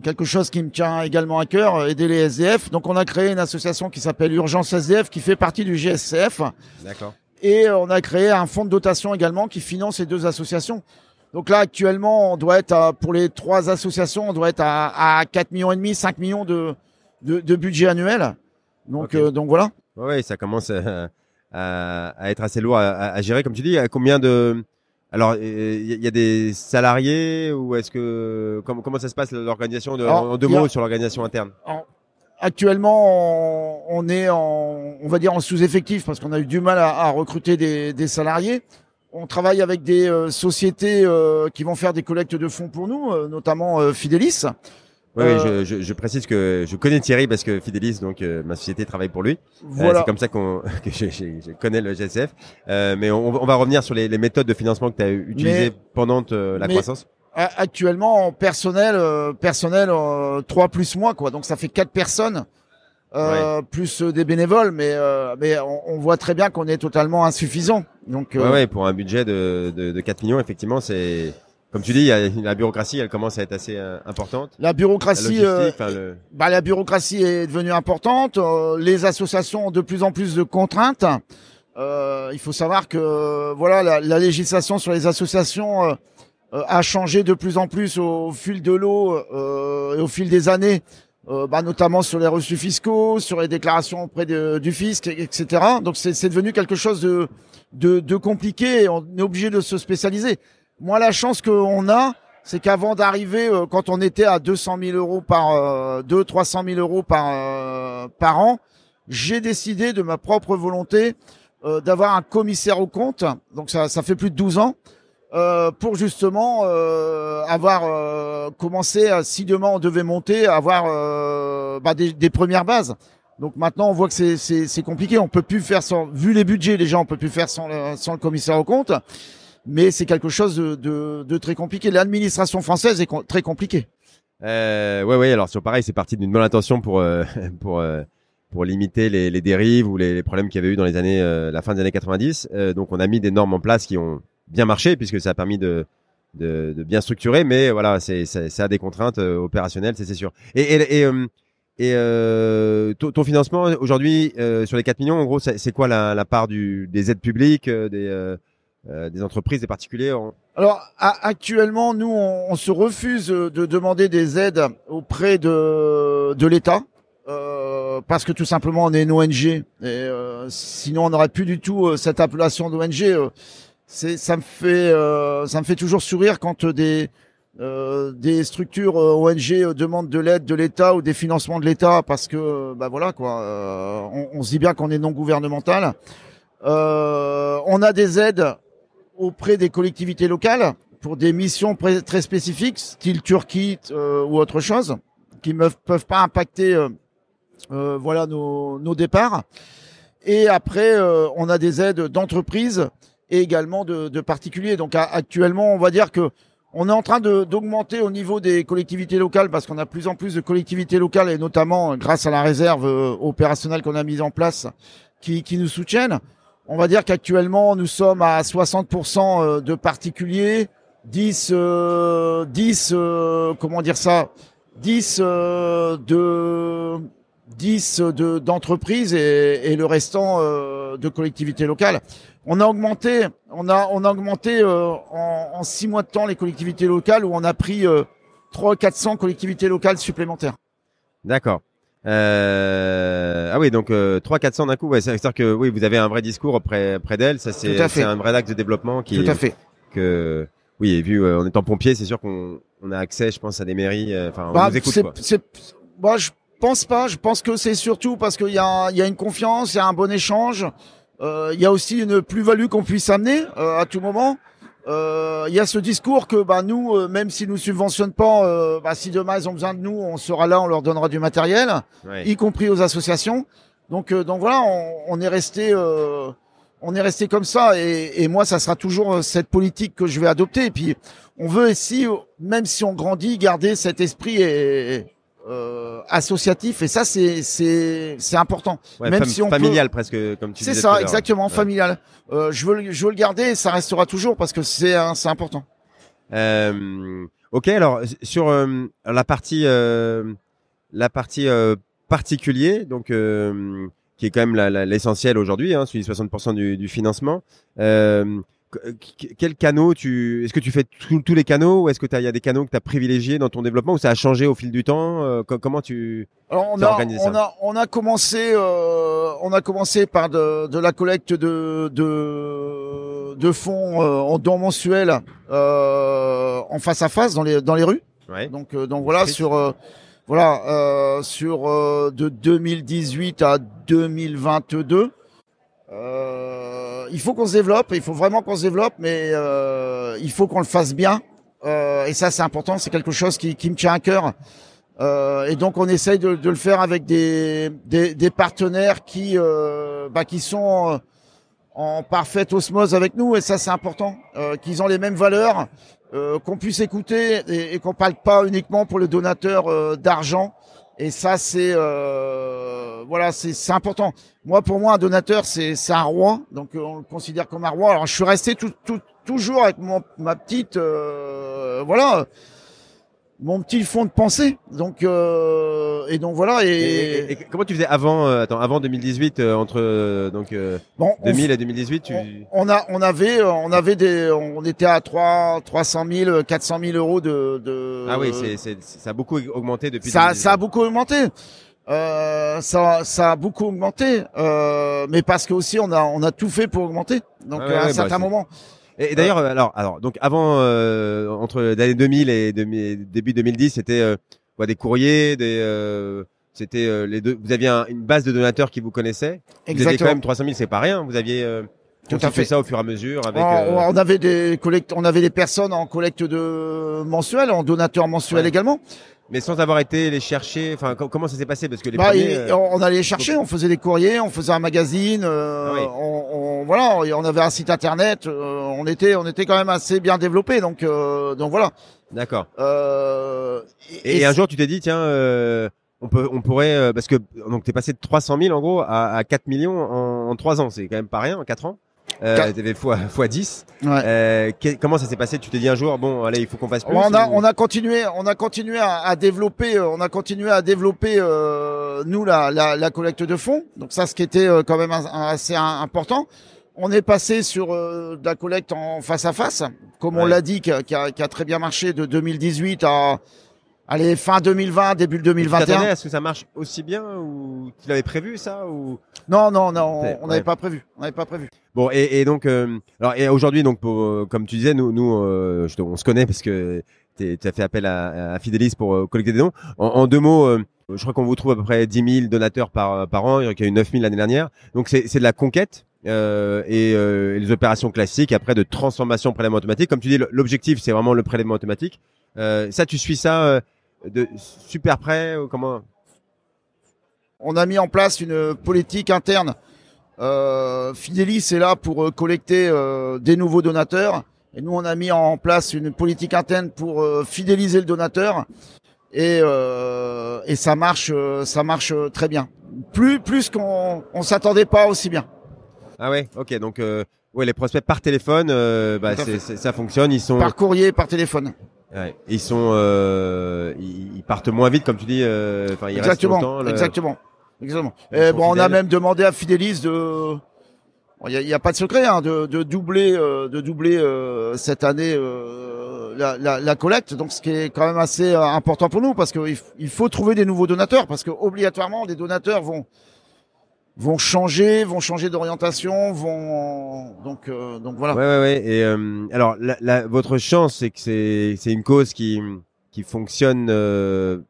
Quelque chose qui me tient également à cœur, aider les SDF. Donc on a créé une association qui s'appelle Urgence SDF, qui fait partie du GSCF. D'accord. Et on a créé un fonds de dotation également qui finance ces deux associations. Donc là, actuellement, on doit être à, pour les trois associations, on doit être à, à 4 millions et demi, 5 millions de, de, de budget annuel. Donc, euh, donc voilà. Ouais, ça commence à, à, être assez lourd à, à, gérer, comme tu dis. À combien de alors, il y, a des salariés ou est-ce que comment, comment ça se passe l'organisation en deux mots sur l'organisation interne? Actuellement, on, est en, on va dire en sous-effectif parce qu'on a eu du mal à, recruter des, salariés. On travaille avec des euh, sociétés euh, qui vont faire des collectes de fonds pour nous, euh, notamment Fidelis. Oui, je, précise que je connais Thierry parce que Fidelis, donc ma société travaille pour lui. Voilà. c'est comme ça qu'on que je, connais le GSF. mais on, va revenir sur les, méthodes de financement que tu as utilisées pendant la croissance actuellement en personnel euh, personnel euh, 3 plus moi quoi donc ça fait quatre personnes euh, plus euh, des bénévoles mais euh, mais on, on, voit très bien qu'on est totalement insuffisant donc ouais, ouais pour un budget de, de, de 4 millions effectivement c'est comme tu dis, y a, la bureaucratie, elle commence à être assez importante. La bureaucratie, la, bah, la bureaucratie est devenue importante. les associations ont de plus en plus de contraintes. il faut savoir que voilà, la, la législation sur les associations euh, a changé de plus en plus au fil de l'eau euh, et au fil des années, euh, bah, notamment sur les reçus fiscaux, sur les déclarations auprès du fisc, etc. Donc c'est devenu quelque chose de, de, de compliqué et on est obligé de se spécialiser. Moi, la chance qu'on a, c'est qu'avant d'arriver, quand on était à 200 000 euros par, euh, 2 300 000 euros par, par an, j'ai décidé de ma propre volonté d'avoir un commissaire au compte. Donc ça, ça fait plus de 12 ans. Euh, pour justement euh, avoir euh, commencé, si demain on devait monter, avoir bah, des, des, premières bases. Donc maintenant on voit que c'est compliqué, on peut plus faire sans, vu les budgets déjà, on peut plus faire sans le, sans le commissaire au compte, mais c'est quelque chose de, de, de très compliqué. L'administration française est très compliquée. Euh, ouais, ouais. Alors sur pareil, c'est parti d'une bonne intention pour pour pour limiter les, les, dérives ou les, les problèmes qu'il y avait eu dans les années la fin des années 90. donc on a mis des normes en place qui ont bien marché puisque ça a permis de, de, de bien structurer, mais voilà, c'est ça a des contraintes euh, opérationnelles, c'est sûr. Et, et, et, euh, et euh, ton, financement aujourd'hui euh, sur les 4 millions, en gros, c'est quoi la, la, part du, des aides publiques, des, des entreprises, des particuliers Alors actuellement, nous, on, on, se refuse de demander des aides auprès de, de l'État. parce que tout simplement on est une ONG et sinon on n'aurait plus du tout cette appellation d'ONG c'est ça me fait euh, ça me fait toujours sourire quand des euh, des structures euh, ONG demandent de l'aide de l'État ou des financements de l'État parce que bah voilà quoi on, on, se dit bien qu'on est non gouvernemental on a des aides auprès des collectivités locales pour des missions très spécifiques style Turquie ou autre chose qui ne peuvent pas impacter voilà nos, nos départs. Et après on a des aides d'entreprises et également de, de particuliers. Donc actuellement, on va dire que on est en train d'augmenter au niveau des collectivités locales parce qu'on a plus en plus de collectivités locales et notamment grâce à la réserve euh, opérationnelle qu'on a mise en place qui, qui nous soutiennent. On va dire qu'actuellement nous sommes à 60% euh, de particuliers, 10, euh, 10 euh, comment dire ça, 10 de 10 de d'entreprises et, et, le restant de collectivités locales. On a augmenté, on a on a augmenté en, en six mois de temps les collectivités locales où on a pris 300 400 collectivités locales supplémentaires. D'accord. Euh... Ah oui, donc euh, 3 400 d'un coup. Ouais, c'est-à-dire que oui, vous avez un vrai discours auprès, près d'elle. Ça, c'est un vrai acte de développement qui. Tout à fait. Que oui, et vu euh, en étant pompier, c'est sûr qu'on on a accès, je pense, à des mairies. Euh, enfin, on bah, nous écoute. C'est, moi, je pense pas. Je pense que c'est surtout parce qu'il y a, il y a une confiance, il y a un bon échange. Euh, il y a aussi une plus-value qu'on puisse amener à tout moment. Euh, il y a ce discours que bah, nous, euh, même si nous subventionnent pas, euh, bah, si demain ils ont besoin de nous, on sera là, on leur donnera du matériel, y compris aux associations. Donc, donc voilà, on, on est resté, on est resté comme ça. Et, et, moi, ça sera toujours cette politique que je vais adopter. Et puis, on veut ici, même si on grandit, garder cet esprit et, euh, associatif et ça c'est c'est c'est important. Même si on familial presque comme tu c'est ça exactement familial. Euh, je veux je veux le garder et ça restera toujours parce que c'est c'est important. Euh, ok alors sur euh, la partie euh, la partie particulier donc qui est quand même l'essentiel aujourd'hui hein, celui 60% du, du financement quel canot tu est-ce que tu fais tous les canaux ou est-ce que il y a des canaux que tu as privilégiés dans ton développement ou ça a changé au fil du temps euh, comment tu on, a, on a on a commencé euh, on a commencé par de, de la collecte de de, de fonds euh, en dons mensuels euh, en face à face dans les dans les rues ouais. donc donc voilà sur voilà sur de 2018 à 2022 euh, il faut qu'on se développe, il faut vraiment qu'on se développe, mais euh, il faut qu'on le fasse bien. Euh, et ça, c'est important, c'est quelque chose qui, qui, me tient à cœur. Euh, et donc, on essaye de, de, le faire avec des, des, des partenaires qui, euh, bah, qui sont en parfaite osmose avec nous. Et ça, c'est important, qu'ils ont les mêmes valeurs, qu'on puisse écouter et, et qu'on parle pas uniquement pour le donateur d'argent. Et ça, c'est euh, voilà, c'est important. Moi, pour moi, un donateur, c'est un roi, donc euh, on le considère comme un roi. Alors, je suis resté tout, tout, toujours avec mon, ma petite, euh, voilà, mon petit fond de pensée. Donc euh, et donc voilà. Et, et, comment tu faisais avant euh, attends avant 2018 euh, entre euh, donc bon, 2000 et 2018 tu... on, a on avait on avait des on était à 3 300 000 400 000 euros de, de ah oui c'est c'est ça a beaucoup augmenté depuis ça ça a beaucoup augmenté euh, ça, ça a beaucoup augmenté, euh, mais parce que aussi on a on a tout fait pour augmenter. Donc à un bah, certain moment, et, d'ailleurs, euh, alors, alors, donc avant, euh, entre l'année 2000 et début 2010, c'était euh, quoi, des courriers, des, euh, c'était euh, les deux. Vous aviez une base de donateurs qui vous connaissaient. Exactement. Vous aviez quand même 300 000, c'est pas rien. Vous aviez tout à fait ça au fur et à mesure avec. On, avait des collectes, on avait des personnes en collecte de mensuel, en donateur mensuel également. Mais sans avoir été les chercher, enfin comment ça s'est passé? Parce que les bah, premiers, on allait les chercher, on faisait des courriers, on faisait un magazine, euh, ah on, on, voilà, on avait un site internet, euh, on était on était quand même assez bien développé, donc euh, donc voilà. D'accord. Et, et, un jour tu t'es dit tiens on peut on pourrait parce que donc t'es passé de 300 000 en gros à, à 4 millions en, en 3 ans, c'est quand même pas rien en 4 ans? Euh, t'avais fois fois 10. Ouais. Euh, comment ça s'est passé? Tu t'es dit un jour bon allez il faut qu'on fasse plus. On a on a continué on a continué à, à développer euh, on a continué à développer euh, nous la, la, la collecte de fonds donc ça ce qui était euh, quand même assez important. On est passé sur de la collecte en face à face comme on l'a dit qui a, qui, a, qui a, très bien marché de 2018 à Allez, fin 2020, début 2021. Est-ce que ça marche aussi bien ou tu l'avais prévu ça ou Non, non, non, on n'avait pas prévu. On n'avait pas prévu. Bon, et, et donc, euh, alors, et aujourd'hui, donc, pour, euh, comme tu disais, nous, nous, euh, on se connaît parce que tu as fait appel à, à Fidelis pour collecter des dons. En, deux mots, je crois qu'on vous trouve à peu près 10 000 donateurs par par an. Il y a eu 9 000 l'année dernière. Donc, c'est c'est de la conquête. Euh, et, euh, les opérations classiques après de transformation prélèvement automatique. Comme tu dis, l'objectif c'est vraiment le prélèvement automatique. Euh, ça, tu suis ça de super près ou comment On a mis en place une politique interne. Euh, Fidelis est là pour euh, collecter euh, des nouveaux donateurs. Et nous, on a mis en place une politique interne pour euh, fidéliser le donateur. Et, et ça marche, ça marche très bien. Plus, plus qu'on on s'attendait pas aussi bien. Ah ouais, ok. Donc, ouais, les prospects par téléphone, bah, ça fonctionne. Ils sont par courrier, par téléphone. Ouais. Ils sont, euh, ils partent moins vite, comme tu dis. Euh, ils exactement, restent longtemps. Exactement. Exactement. Et bon, on a même demandé à Fidelis de il n'y a, a, pas de secret hein, de, de, doubler, euh, de doubler euh, cette année euh, la, la, la, collecte. Donc, ce qui est quand même assez important pour nous, parce qu'il il faut trouver des nouveaux donateurs, parce que obligatoirement, les donateurs vont vont changer, vont changer d'orientation, vont donc donc voilà. Ouais ouais ouais. Et alors, la, votre chance, c'est que c'est c'est une cause qui qui fonctionne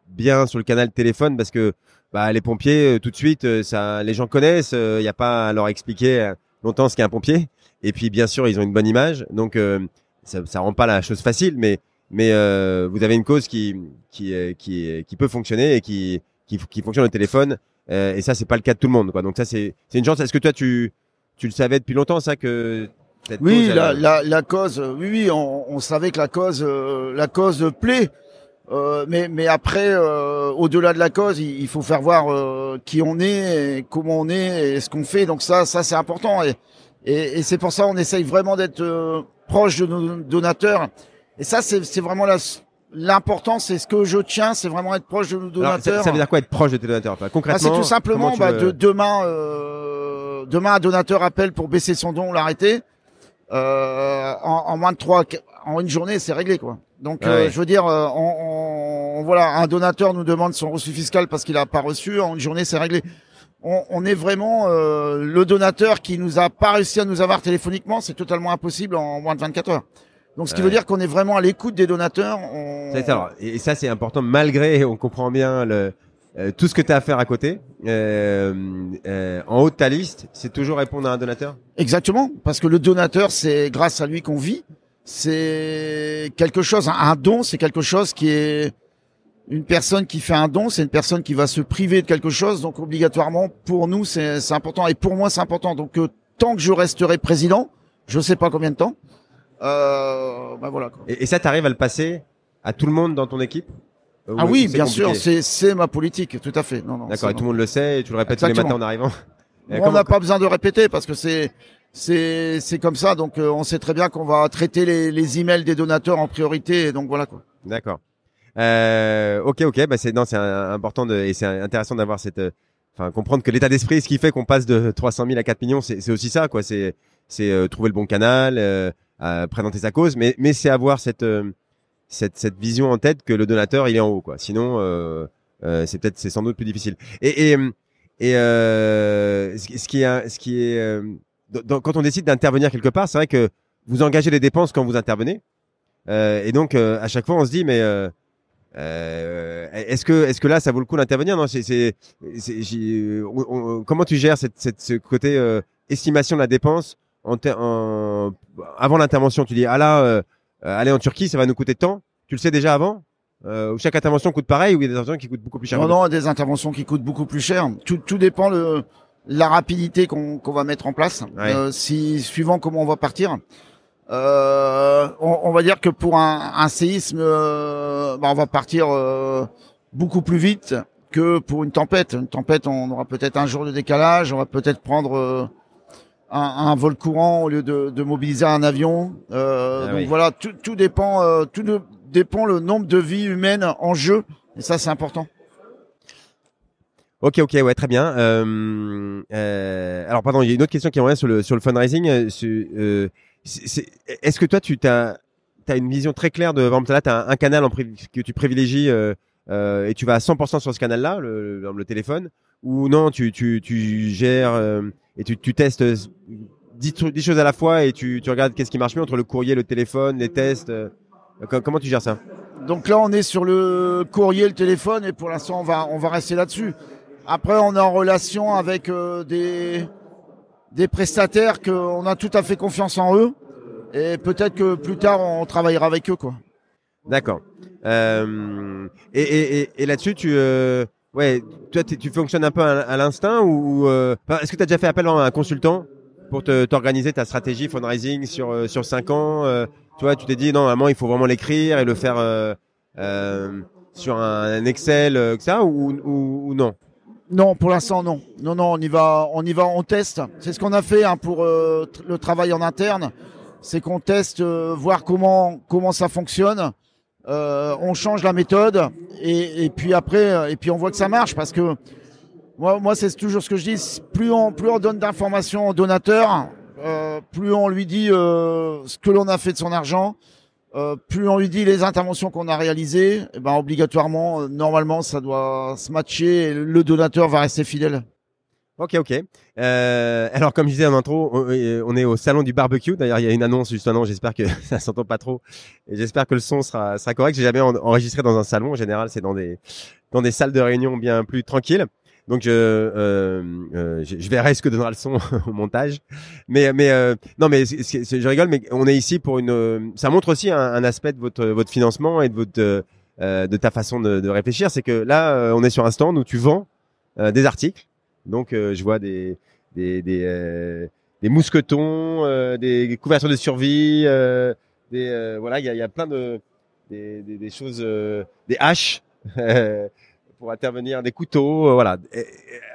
bien sur le canal téléphone, parce que bah, les pompiers, tout de suite, ça, les gens connaissent. Il n'y a pas à leur expliquer longtemps ce qu'est un pompier. Et puis bien sûr, ils ont une bonne image, donc euh, ça, ça rend pas la chose facile, mais mais euh, vous avez une cause qui qui qui qui peut fonctionner et qui, qui fonctionne au téléphone. Euh, et ça, c'est pas le cas de tout le monde, quoi. Donc ça, c'est c'est une chance. Est-ce que toi, tu tu le savais depuis longtemps, ça que oui, la, la, la, cause, oui, oui, on, on savait que la cause, la cause plaît. Euh, mais, mais après, euh, au-delà de la cause, il, faut faire voir euh, qui on est, et comment on est, et ce qu'on fait. Donc ça, ça c'est important. Et, et, et c'est pour ça on essaye vraiment d'être proche de nos donateurs. Et ça, c'est vraiment la, l'important, c'est ce que je tiens, c'est vraiment être proche de nos donateurs. ça, veut dire quoi être proche de tes donateurs Concrètement, bah, c'est tout simplement bah, de, demain, demain un donateur appelle pour baisser son don, l'arrêter. en, en moins de trois, en une journée, c'est réglé quoi. Donc, euh, je veux dire, euh, on, on, voilà, un donateur nous demande son reçu fiscal parce qu'il a pas reçu. En une journée, c'est réglé. On, on, est vraiment euh, le donateur qui nous a pas réussi à nous avoir téléphoniquement. C'est totalement impossible en moins de 24 heures. Donc, ce qui veut dire qu'on est vraiment à l'écoute des donateurs. On... et ça, c'est important malgré, on comprend bien le, tout ce que tu as à faire à côté. Euh, en haut de ta liste, c'est toujours répondre à un donateur? Exactement, parce que le donateur, c'est grâce à lui qu'on vit c'est quelque chose, un don, c'est quelque chose qui est une personne qui fait un don, c'est une personne qui va se priver de quelque chose, donc obligatoirement pour nous c'est important et pour moi c'est important. Donc euh, tant que je resterai président, je sais pas combien de temps, euh, ben voilà. Quoi. Et, et, ça, t'arrives à le passer à tout le monde dans ton équipe? Ah oui, bien sûr, c'est c'est ma politique, tout à fait. Non, non. D'accord, et tout le monde le sait, et tu le répètes tous les matins en arrivant. on n'a pas besoin de répéter parce que c'est c'est c'est comme ça. Donc euh, on sait très bien qu'on va traiter les, les emails des donateurs en priorité. Et donc voilà quoi. D'accord. Euh, ok, ok. Bah c'est non, c'est important de, et c'est intéressant d'avoir cette, euh, enfin comprendre que l'état d'esprit, ce qui fait qu'on passe de 300 000 à 4 millions, c'est aussi ça quoi. C'est c'est euh, trouver le bon canal, euh, présenter sa cause, mais mais c'est avoir cette cette cette vision en tête que le donateur il est en haut quoi. Sinon c'est peut-être c'est sans doute plus difficile. Et et, et ce qui est ce qui est quand on décide d'intervenir quelque part, c'est vrai que vous engagez les dépenses quand vous intervenez. Euh, et donc, euh, à chaque fois, on se dit, mais euh, euh est-ce que, est-ce que là, ça vaut le coup d'intervenir? Non, c'est, comment tu gères cette, cette, ce côté euh, estimation de la dépense en, en avant l'intervention Tu dis, ah là, aller en Turquie, ça va nous coûter tant. Tu le sais déjà avant euh, chaque intervention coûte pareil ou il y a des interventions qui coûtent beaucoup plus cher Non, non, des interventions qui coûtent beaucoup plus cher. Tout, tout dépend le, la rapidité qu'on va mettre en place, euh, si suivant comment on va partir. Euh, on, on, va dire que pour un, un séisme, euh, bah on va partir euh, beaucoup plus vite que pour une tempête. Une tempête, on aura peut-être un jour de décalage, on va peut-être prendre euh, un, un, vol courant au lieu de, de mobiliser un avion. Ah donc voilà, tout, tout dépend, tout dépend le nombre de vies humaines en jeu, et ça c'est important. Ok, ok, ouais, très bien. Euh, euh, alors, pardon, il y a une autre question qui est sur le sur le fundraising. Euh, euh Est-ce que toi, tu as, as une vision très claire de, par exemple, là, tu as un, canal en que tu privilégies euh, euh, et tu vas à 100% sur ce canal-là, le, le, le, téléphone, ou non, tu, tu, tu gères et tu, tu testes 10, 10, choses à la fois et tu, tu regardes qu'est-ce qui marche mieux entre le courrier, le téléphone, les tests. comment tu gères ça? Donc là, on est sur le courrier, le téléphone, et pour l'instant, on va, on va rester là-dessus. Après, on est en relation avec euh, des, des prestataires qu'on a tout à fait confiance en eux. Et peut-être que plus tard, on travaillera avec eux. quoi. D'accord. Euh, et et, et, là-dessus, tu, euh, ouais, toi, tu fonctionnes un peu à, l'instinct ou euh, est-ce que tu as déjà fait appel à un consultant pour t'organiser ta stratégie fundraising sur euh, sur cinq ans vois, tu t'es dit non, maman, il faut vraiment l'écrire et le faire sur un Excel, ça, ou, non? Non, pour l'instant non. Non, non, on y va, on y va, on teste. C'est ce qu'on a fait hein, pour euh, le travail en interne. C'est qu'on teste, euh, voir comment comment ça fonctionne. Euh, on change la méthode et, et, puis après, et puis on voit que ça marche parce que Moi, moi c'est toujours ce que je dis. Plus on, plus on donne d'informations au donateur, euh, plus on lui dit euh, ce que l'on a fait de son argent, euh, plus on lui dit les interventions qu'on a réalisées, et eh ben obligatoirement, euh, normalement, ça doit se matcher et le donateur va rester fidèle. Ok, ok. Euh, alors, comme je disais en intro, on, on est au salon du barbecue. D'ailleurs, il y a une annonce juste maintenant. J'espère que ça s'entend pas trop. J'espère que le son sera, sera correct. J'ai jamais enregistré dans un salon. En général, c'est dans des dans des salles de réunion bien plus tranquilles. Donc je, euh, euh, je, je, verrai ce que donnera le son au montage. Mais mais euh, non mais je rigole, mais on est ici pour une. Ça montre aussi un, aspect de votre votre financement et de votre euh, de ta façon de, de réfléchir. C'est que là, euh, on est sur un stand où tu vends euh, des articles. Donc je vois des des des, des mousquetons, des couvertures de survie, des voilà, il y a, plein de des, choses, des haches. pour intervenir, des couteaux, euh, voilà.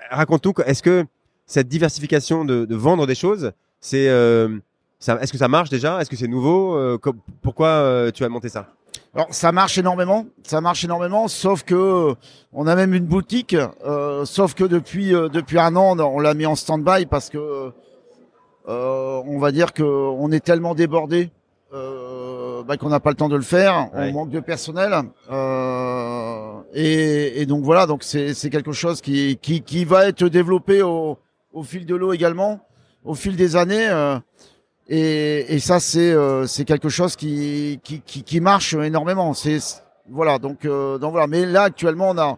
Raconte-nous, est-ce que cette diversification de, vendre des choses, c'est, euh, est-ce que ça marche déjà? Est-ce que c'est nouveau? Euh, Pourquoi euh, tu as monté ça? Alors ça marche énormément, ça marche énormément, sauf que on a même une boutique, euh, sauf que depuis depuis un an on l'a mis en stand-by parce que on va dire que on est tellement débordé bah, qu'on n'a pas le temps de le faire, on manque de personnel. Euh, et, et, donc voilà, donc c'est quelque chose qui, qui, qui va être développé au, au fil de l'eau également, au fil des années. Et, et ça c'est euh, c'est quelque chose qui, qui, qui, qui marche énormément. C'est voilà donc euh, donc voilà. Mais là actuellement on a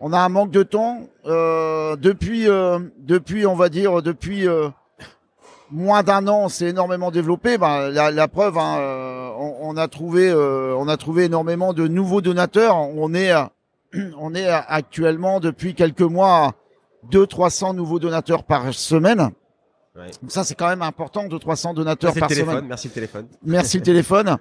on a un manque de temps euh, depuis depuis on va dire depuis moins d'un an, c'est énormément développé. Ben, la, la preuve, hein, euh, on, on, a trouvé, euh, on a trouvé énormément de nouveaux donateurs. On est, on est actuellement depuis quelques mois 200-300 nouveaux donateurs par semaine. Ouais. Donc ça, c'est quand même important, 200-300 donateurs merci par le téléphone, semaine. Merci le téléphone. Merci le téléphone.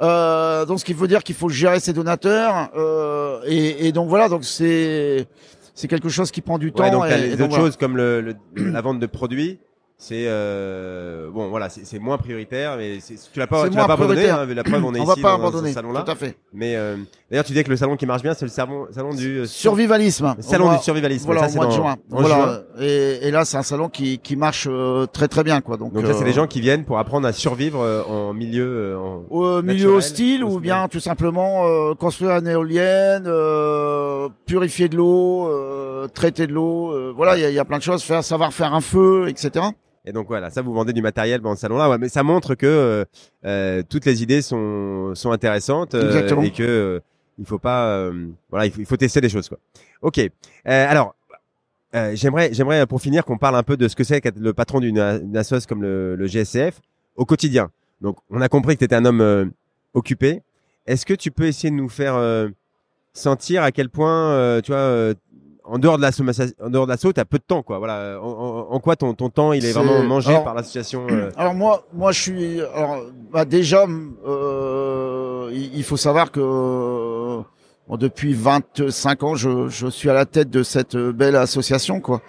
Euh, donc, ce qu'il faut dire qu'il faut gérer ces donateurs. Euh, et, et, donc voilà, donc c'est c'est quelque chose qui prend du ouais, temps. Donc, et, et d'autres voilà. choses comme le, le, la vente de produits c'est euh, bon voilà c'est moins prioritaire mais tu l'as pas tu l'as pas abandonné hein, la preuve on est on ici va pas dans, abandonner, ce salon là tout à fait. Mais euh, d'ailleurs tu disais que le salon qui marche bien c'est le salon salon du euh, survivalisme. Salon du survivalisme voilà ça, mois dans, de juin voilà juin. Et, et, là c'est un salon qui qui marche euh, très très bien quoi. Donc donc là c'est des gens qui viennent pour apprendre à survivre euh, en milieu en milieu hostile ou bien tout simplement construire une éolienne purifier de l'eau traiter de l'eau voilà il y a, y a plein de choses faire savoir faire un feu etc et donc voilà, ça vous vendez du matériel dans ce salon-là, ouais, mais ça montre que euh, euh, toutes les idées sont sont intéressantes euh, et que euh, il faut pas, voilà, il faut, il faut, tester des choses quoi. Ok. alors, j'aimerais j'aimerais pour finir qu'on parle un peu de ce que c'est qu'être le patron d'une association comme le, le, GSCF au quotidien. Donc, on a compris que tu étais un homme occupé. Est-ce que tu peux essayer de nous faire sentir à quel point, tu vois, en dehors de la en dehors de l'assaut, t'as peu de temps, quoi. Voilà. En, en, quoi ton, ton temps, il est, vraiment mangé alors, par l'association euh... Alors moi, moi, je suis. Alors, bah déjà, euh, il faut savoir que euh, depuis 25 ans, je, je, suis à la tête de cette belle association, quoi.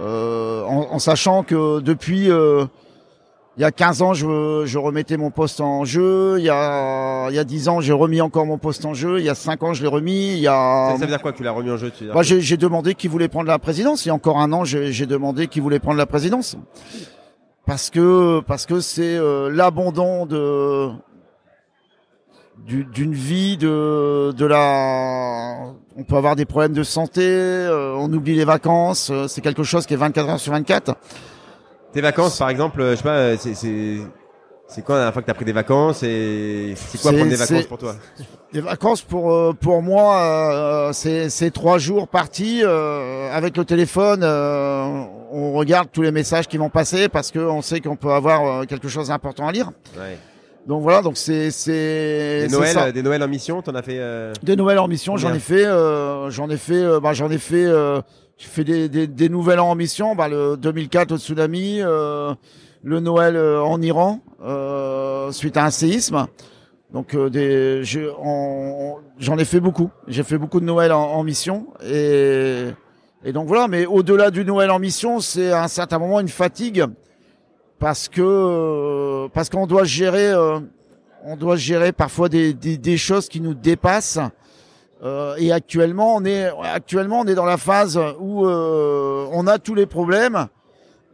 Euh, en, en, sachant que depuis euh, il y a 15 ans, je, je, remettais mon poste en jeu. Il y a, il y a 10 ans, j'ai remis encore mon poste en jeu. Il y a 5 ans, je l'ai remis. Il y a... Ça, ça, veut dire quoi que tu l'as remis en jeu bah, J'ai demandé qui voulait prendre la présidence. Il y a encore un an, j'ai demandé qui voulait prendre la présidence. Parce que parce que c'est euh, l'abandon de d'une vie de de la on peut avoir des problèmes de santé euh, on oublie les vacances euh, c'est quelque chose qui est 24 heures sur 24 tes vacances, par exemple, je sais pas, c'est c'est quoi la dernière fois que tu as pris des vacances et c'est quoi prendre des vacances pour toi? Des vacances pour euh, pour moi, euh, c'est trois jours partis euh, avec le téléphone. Euh, on regarde tous les messages qui vont passer parce que on sait qu'on peut avoir euh, quelque chose d'important à lire. Ouais. Donc voilà, donc c'est c'est des Noëls, des Noëls en mission, t'en as fait Des Noëls en mission, j'en ai fait, j'en ai fait, bah, j'en ai fait j'ai fait des, des, des nouvelles en mission, bah, le 2004 au tsunami, euh, le Noël euh, en Iran euh, suite à un séisme. Donc euh, des, j'en ai fait beaucoup. J'ai fait beaucoup de Noël en, en mission et, et donc voilà. Mais au-delà du Noël en mission, c'est à un certain moment une fatigue parce que parce qu'on doit gérer, on doit gérer parfois des, des, des choses qui nous dépassent Euh, et actuellement, on est actuellement on est dans la phase où euh, on a tous les problèmes.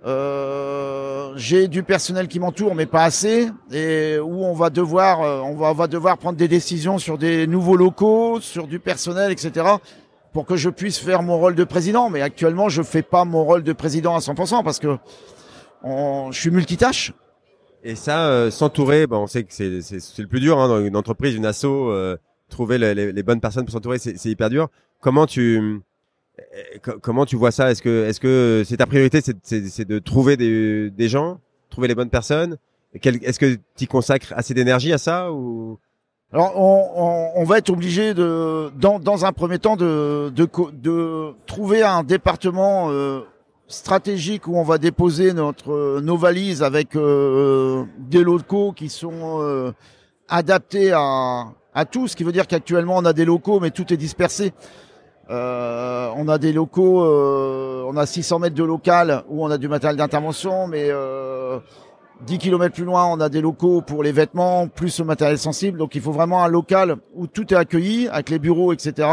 Euh, J'ai du personnel qui m'entoure, mais pas assez, et où on va devoir euh, on va, on va devoir prendre des décisions sur des nouveaux locaux, sur du personnel, etc. Pour que je puisse faire mon rôle de président. Mais actuellement, je fais pas mon rôle de président à 100% parce que on, je suis multitâche. Et ça, euh, s'entourer, bon, on sait que c'est le plus dur hein, dans une entreprise, une asso. Euh, trouver les, bonnes personnes pour s'entourer, c'est hyper dur. Comment tu euh, comment tu vois ça? Est-ce que est-ce que c'est ta priorité, c'est de trouver des, des gens, trouver les bonnes personnes? Est-ce que tu consacres assez d'énergie à ça ou? Alors, on, on, on, va être obligé de, dans, dans un premier temps, de, de, de trouver un département euh, stratégique où on va déposer notre nos valises avec euh, des locaux qui sont euh, adaptés à, à tout, ce qui veut dire qu'actuellement on a des locaux, mais tout est dispersé. Euh, on a des locaux, euh, on a 600 mètres de local où on a du matériel d'intervention, mais euh, 10 km plus loin, on a des locaux pour les vêtements, plus le matériel sensible. Donc il faut vraiment un local où tout est accueilli, avec les bureaux, etc.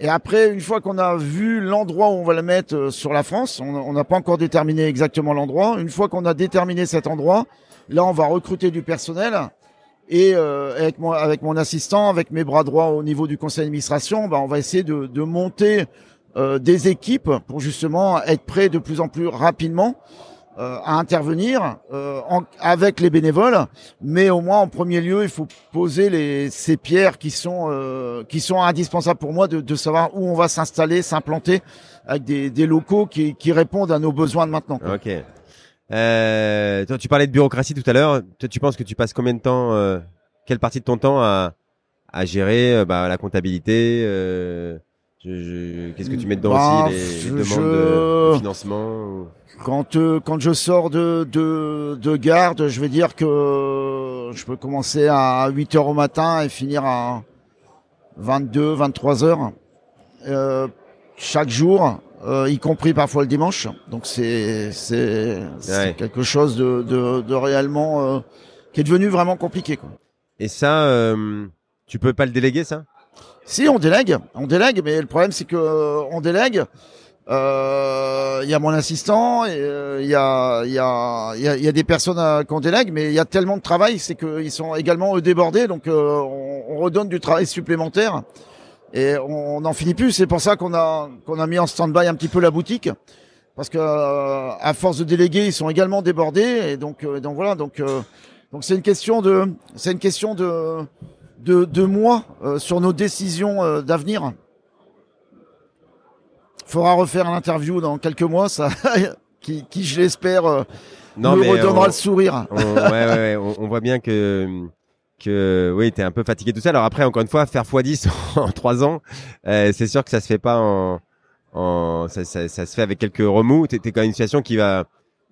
Et après, une fois qu'on a vu l'endroit où on va le mettre euh, sur la France, on n'a pas encore déterminé exactement l'endroit. Une fois qu'on a déterminé cet endroit, là, on va recruter du personnel et euh, avec, mon, avec mon assistant, avec mes bras droits au niveau du conseil d'administration, bah, on va essayer de, de monter euh, des équipes pour justement être prêt de plus en plus rapidement euh, à intervenir euh, en, avec les bénévoles. Mais au moins en premier lieu, il faut poser les, ces pierres qui sont euh, qui sont indispensables pour moi de, de savoir où on va s'installer, s'implanter avec des, des locaux qui, qui répondent à nos besoins de maintenant. Quoi. Euh, toi, tu parlais de bureaucratie tout à l'heure. Toi, tu penses que tu passes combien de temps, euh, quelle partie de ton temps à, à gérer euh, bah, la comptabilité euh, Qu'est-ce que tu mets dedans bah, aussi les, les demandes de, financement Quand euh, quand je sors de, de de garde, je vais dire que je peux commencer à 8 heures au matin et finir à 22, 23 heures chaque jour euh, y compris parfois le dimanche. Donc c'est c'est ouais. quelque chose de, de, de réellement euh, qui est devenu vraiment compliqué. Quoi. Et ça, euh, tu peux pas le déléguer ça? Si on délègue, on délègue, mais le problème c'est que euh, on délègue. Il euh, y a mon assistant, il y a il y a il y a, y a des personnes qu'on délègue, mais il y a tellement de travail, c'est qu'ils sont également eux débordés, donc on, on redonne du travail supplémentaire et on n'en finit plus. C'est pour ça qu'on a qu'on a mis en stand-by un petit peu la boutique parce que euh, à force de déléguer, ils sont également débordés et donc euh, donc voilà donc euh, donc c'est une question de c'est une question de de, de mois euh, sur nos décisions euh, d'avenir. Faudra refaire l'interview dans quelques mois, ça qui, qui je l'espère non, me redonnera on, le sourire. On, ouais, ouais, ouais, on, on voit bien que que oui, tu es un peu fatigué tout ça. Alors après, encore une fois, faire x10 en trois ans, euh, c'est sûr que ça se fait pas en, en ça, ça, ça, se fait avec quelques remous. T'es es quand même une situation qui va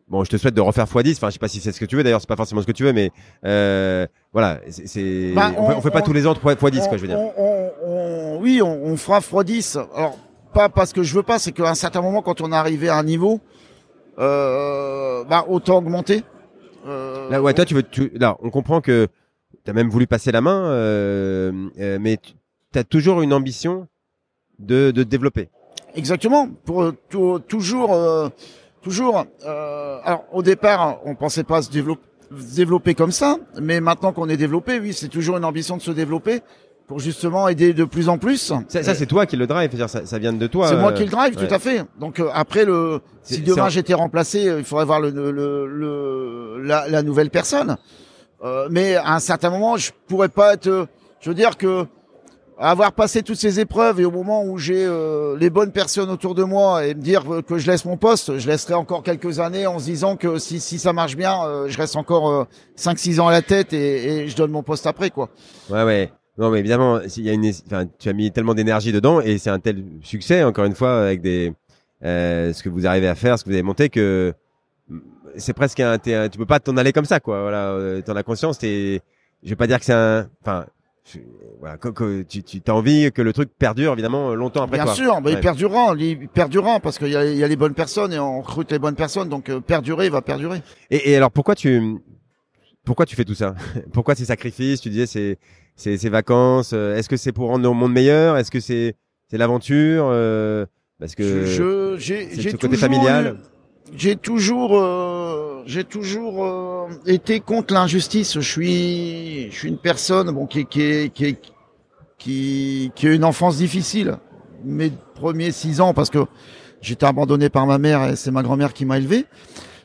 Bon, je te souhaite de refaire x10. Enfin, je sais pas si c'est ce que tu veux. D'ailleurs, c'est pas forcément ce que tu veux, mais euh, voilà, c'est. Bah, on, on, fait pas tous les ans x10, quoi, je veux dire. On, oui, on, fera x10. Alors, pas parce que je veux pas, c'est qu'à un certain moment, quand on est arrivé à un niveau, euh, bah, autant augmenter. Euh, là, ouais, toi, tu veux, tu, là, on comprend que tu as même voulu passer la main, euh, euh, mais tu as toujours une ambition de, de développer. Exactement. Pour toujours, euh, toujours. Euh, alors au départ, on pensait pas se développer, se développer comme ça, mais maintenant qu'on est développé, oui, c'est toujours une ambition de se développer pour justement aider de plus en plus. Ça, ça c'est toi qui le drive, ça, ça vient de toi. C'est moi qui le drive, ouais. tout à fait. Donc euh, après le, si demain j'étais remplacé, il faudrait voir le, le, le la, la, nouvelle personne. Euh, mais à un certain moment, je pourrais pas être. Euh, je veux dire que avoir passé toutes ces épreuves et au moment où j'ai euh, les bonnes personnes autour de moi et me dire que je laisse mon poste, je laisserai encore quelques années en se disant que si, si ça marche bien, euh, je reste encore euh, 5-6 ans à la tête et, et, je donne mon poste après quoi. Ouais ouais. Non mais évidemment, il y a une, enfin, tu as mis tellement d'énergie dedans et c'est un tel succès encore une fois avec des ce que vous arrivez à faire, ce que vous avez monté que c'est presque un, un, tu peux pas t'en aller comme ça, quoi. Voilà, euh, t'en as conscience. T'es, je vais pas dire que c'est un, enfin, voilà, que, que, tu, tu as envie que le truc perdure évidemment longtemps après Bien toi. sûr, bah, ouais. il perdurera, il perdurera parce qu'il y a, il y a les bonnes personnes et on recrute les bonnes personnes, donc euh, perdurer, il va perdurer. Et, et alors pourquoi tu, pourquoi tu fais tout ça? Pourquoi ces sacrifices? Tu disais c'est ces, ces vacances. Est-ce que c'est pour rendre le monde meilleur? Est-ce que c'est c'est l'aventure Parce que je, j'ai, ce côté familial? eu- J'ai toujours, euh, j'ai toujours euh, été contre l'injustice. Je suis, je suis une personne bon qui, qui, qui, qui, qui a une enfance difficile. Mes premiers six ans parce que j'étais abandonné par ma mère et c'est ma grand-mère qui m'a élevé.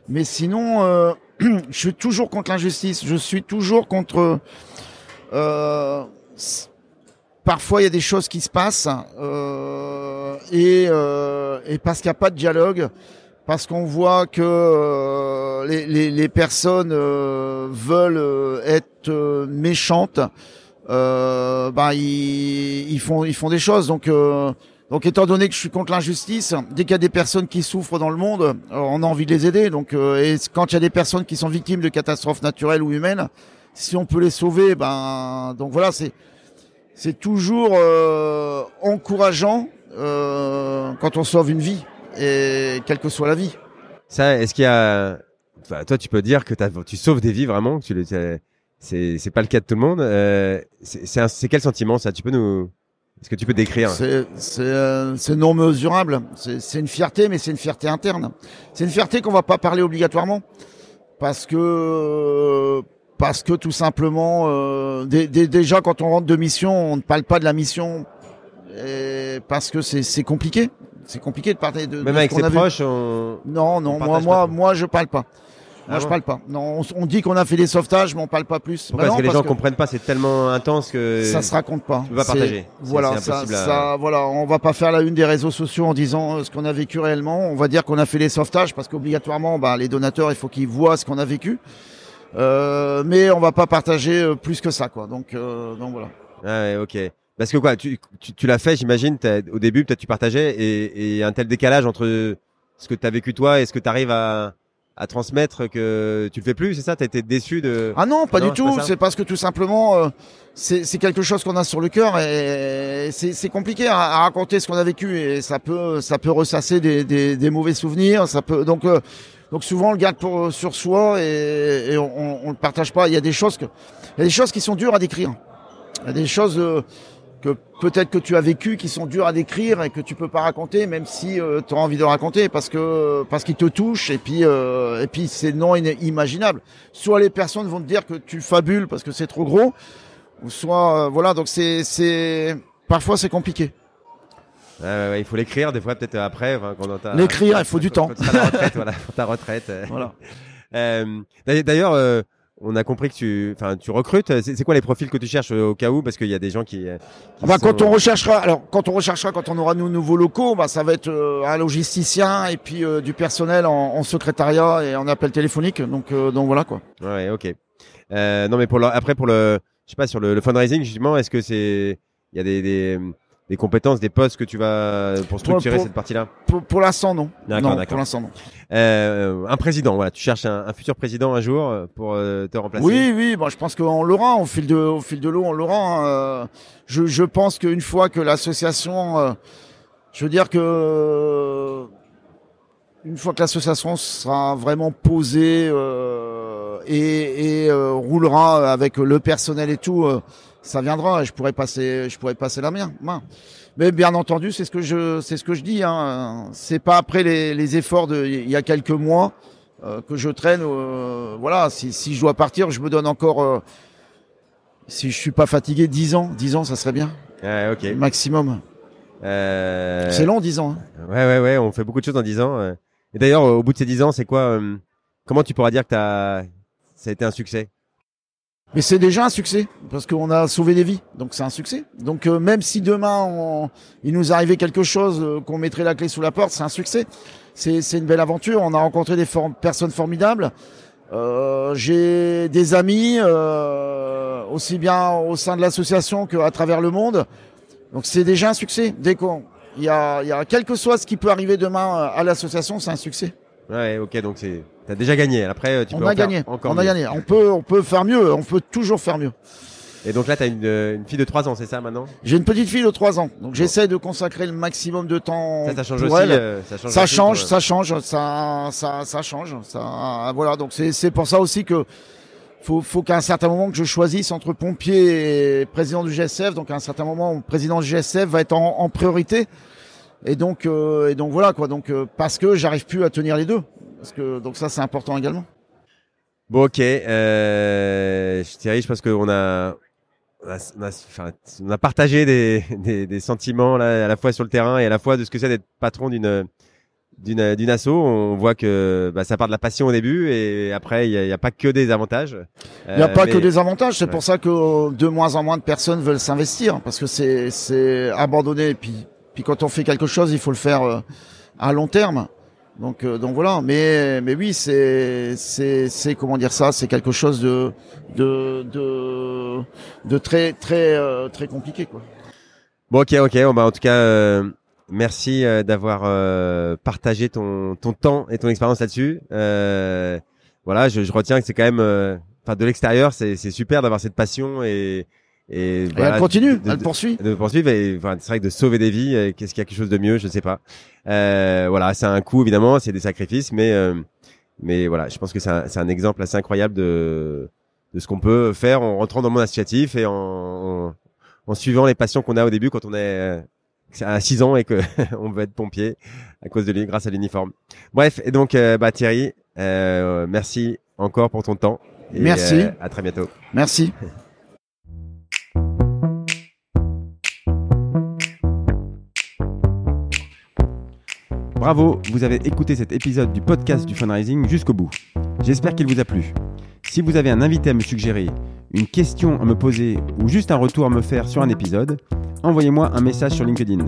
Mais sinon, euh, je suis toujours contre l'injustice. Je suis toujours contre. euh, parfois, il y a des choses qui se passent euh, et, euh, et parce qu'il n'y a pas de dialogue, parce qu'on voit que euh, les, les, les personnes euh, veulent euh, être méchantes, bah ils, ils font ils font des choses. Donc donc étant donné que je suis contre l'injustice, dès qu'il y a des personnes qui souffrent dans le monde, on a envie de les aider. Donc et quand il y a des personnes qui sont victimes de catastrophes naturelles ou humaines, si on peut les sauver, ben donc voilà c'est c'est toujours encourageant quand on sauve une vie et quelle que soit la vie. Ça, est-ce qu'il y a enfin, Toi, tu peux dire que tu sauves des vies vraiment. Que tu les... c'est- c'est pas le cas de tout le monde. Euh, c'est c'est un- c'est quel sentiment ça? Tu peux nous Est-ce que tu peux décrire? C'est c'est euh, c'est non mesurable. C'est c'est une fierté, mais c'est une fierté interne. C'est une fierté qu'on va pas parler obligatoirement parce que parce que tout simplement euh, dé- dé- déjà quand on rentre de mission, on ne parle pas de la mission et parce que c'est c'est compliqué. C'est compliqué de parler de, de Même ce avec ses proches, on... Non, On non, moi, moi, moi, je parle pas. Moi, Ah je parle pas. Non, on, on dit qu'on a fait des sauvetages, mais on parle pas plus. Pourquoi Bah Parce que les gens comprennent pas? C'est tellement intense que ça se raconte pas. tu peux pas partager. Voilà, ça, à- ça, voilà, on va pas faire la une des réseaux sociaux en disant euh, ce qu'on a vécu réellement. On va dire qu'on a fait des sauvetages parce qu'obligatoirement, bah, les donateurs, il faut qu'ils voient ce qu'on a vécu. Euh, mais on va pas partager euh, plus que ça, quoi. Donc, euh, donc voilà. Ah ouais, ok. Parce que quoi, tu, tu, tu l'as fait, j'imagine, au début, peut-être tu partageais, et, et un tel décalage entre ce que tu as vécu toi et ce que tu arrives à, à transmettre que tu le fais plus, c'est ça? T'as été déçu de... Ah non, pas Non, du tout. C'est parce que tout simplement, euh, c'est c'est quelque chose qu'on a sur le cœur et c'est c'est compliqué à, à raconter ce qu'on a vécu et ça peut ça peut ressasser des, des, des mauvais souvenirs. Ça peut donc euh, donc souvent on le garde pour sur soi et, et on, on, on le partage pas. Il y a des choses que il y a des choses qui sont dures à décrire. Il y a des choses euh, que peut-être que tu as vécues qui sont dures à décrire et que tu peux pas raconter même si tu as envie de raconter parce que parce qu'il te touche et puis euh, et puis c'est non inimaginable soit les personnes vont te dire que tu fabules parce que c'est trop gros, ou soit euh, voilà donc c'est c'est parfois c'est compliqué. Ouais, ouais, il faut l'écrire des fois, peut-être après. enfin, quand on t'a- L'écrire, il faut du temps. à la retraite, voilà, pour ta retraite. euh. Voilà. Euh, d'ailleurs- D'ailleurs, euh, on a compris que tu, enfin, tu recrutes. C'est quoi les profils que tu cherches euh, au cas où? Parce qu'il y a des gens qui. euh, qui Bah, sont- quand on recherchera, alors quand on recherchera, quand on aura nos nouveaux locaux, bah ça va être euh, un logisticien et puis euh, du personnel en, en secrétariat et en appel téléphonique. Donc euh, donc voilà quoi. Ouais, ok. Euh, non, mais pour le, après pour le, je sais pas sur le, le fundraising justement, est-ce que c'est, il y a des, des, des compétences, des postes que tu vas pour structurer pour- cette partie-là Pour, pour l'instant non. D'accord, d'accord. pour l'instant non. euh, Un président, voilà, tu cherches un, un futur président un jour euh, pour euh, te remplacer. Oui, oui, bon, je pense qu'on l'aura au fil de, au fil de l'eau, on l'aura. hein. Euh, je, je pense qu'une fois que l'association, euh, je veux dire que une fois que l'association sera vraiment posée euh, et, et euh, roulera avec le personnel et tout, euh, ça viendra. et Je pourrais passer, je pourrais passer la main. Mais bien entendu, c'est ce que je, c'est ce que je dis. Hein. C'est pas après les, les efforts de il y a quelques mois euh, que je traîne. euh, voilà, si, si je dois partir, je me donne encore. euh, si je suis pas fatigué, 10 ans, 10 ans, ça serait bien, ok. maximum. Euh, C'est long, 10 ans. hein. Ouais, ouais, ouais, on fait beaucoup de choses en 10 ans. euh. Et d'ailleurs, au bout de ces 10 ans, c'est quoi euh, Comment tu pourras dire que t'as, ça a été un succès? Mais c'est déjà un succès parce qu'on a sauvé des vies, donc c'est un succès. Donc euh, même si demain il nous arrivait quelque chose, euh, qu'on mettrait la clé sous la porte, c'est un succès. C'est une belle aventure. On a rencontré des personnes formidables. Euh, J'ai des amis euh, aussi bien au sein de l'association qu'à travers le monde. Donc c'est déjà un succès. Dès qu'on il y a, il y a quel que soit ce qui peut arriver demain à l'association, c'est un succès. Ouais, ok, donc c'est, t'as déjà gagné. Après, euh, tu peux On en a faire gagné. encore On a gagné. On peut, on peut faire mieux. On peut toujours faire mieux. Et donc là, t'as une, euh, une fille de 3 ans, c'est ça maintenant? J'ai une petite fille de 3 ans, donc j'essaie de consacrer le maximum de temps Ça, ça change pour aussi. elle. euh, ça change. ça aussi change, pour- ça change, ça, ça, ça change. Ça, voilà. Donc c'est, c'est pour ça aussi que faut, faut qu'à un certain moment que je choisisse entre pompier et président du GSF. Donc à un certain moment, le président du GSF va être en, en priorité. Et donc, euh, et donc voilà quoi. Donc euh, parce que j'arrive plus à tenir les deux. Parce que donc ça c'est important également? Bon ok, euh, Thierry, je pense qu'on a on a, on, a, enfin, on a partagé des, des, des, sentiments là, à la fois sur le terrain et à la fois de ce que c'est d'être patron d'une d'une d'une asso. On voit que bah, ça part de la passion au début et après il y a, a, pas que des avantages. Il n'y a pas mais... que des avantages. C'est ouais. pour ça que de moins en moins de personnes veulent s'investir parce que c'est c'est abandonné. Et puis puis quand on fait quelque chose, il faut le faire euh, à long terme. Donc, euh, donc voilà. Mais, mais oui, c'est, c'est, c'est comment dire ça C'est quelque chose de, de, de, de très, très, euh, très compliqué, quoi. Bon, ok, ok. Bon, bah, en tout cas, euh, merci euh, d'avoir euh, partagé ton, ton temps et ton expérience là-dessus. voilà, je, je, retiens que c'est quand même, enfin, de l'extérieur, c'est, c'est super d'avoir cette passion et et, elle continue, de, elle poursuit. De, poursuivre et enfin, c'est vrai que de sauver des vies, euh, qu'est-ce qu'il y a quelque chose de mieux, je sais pas. Euh, voilà, c'est un coût évidemment, c'est des sacrifices, mais euh, mais voilà, je pense que c'est un, un, exemple assez incroyable de de ce qu'on peut faire en rentrant dans le monde associatif et en, en, en suivant les passions qu'on a au début quand on est euh, à 6 ans et que on veut être pompier à cause de lui, grâce à l'uniforme. Bref, et donc euh, bah Thierry, merci encore pour ton temps. Et, merci. à très bientôt. Merci. Bravo, vous avez écouté cet épisode du podcast du fundraising jusqu'au bout. J'espère qu'il vous a plu. Si vous avez un invité à me suggérer, une question à me poser ou juste un retour à me faire sur un épisode, envoyez-moi un message sur LinkedIn.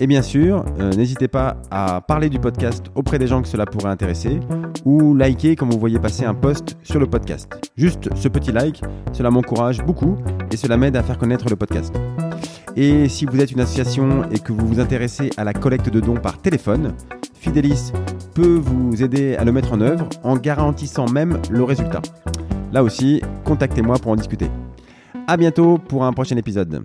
Et bien sûr, euh, n'hésitez pas à parler du podcast auprès des gens que cela pourrait intéresser ou liker quand vous voyez passer un post sur le podcast. Juste ce petit like, cela m'encourage beaucoup et cela m'aide à faire connaître le podcast. Et si vous êtes une association et que vous vous intéressez à la collecte de dons par téléphone, Fidelis peut vous aider à le mettre en œuvre en garantissant même le résultat. Là aussi, contactez-moi pour en discuter. À bientôt pour un prochain épisode.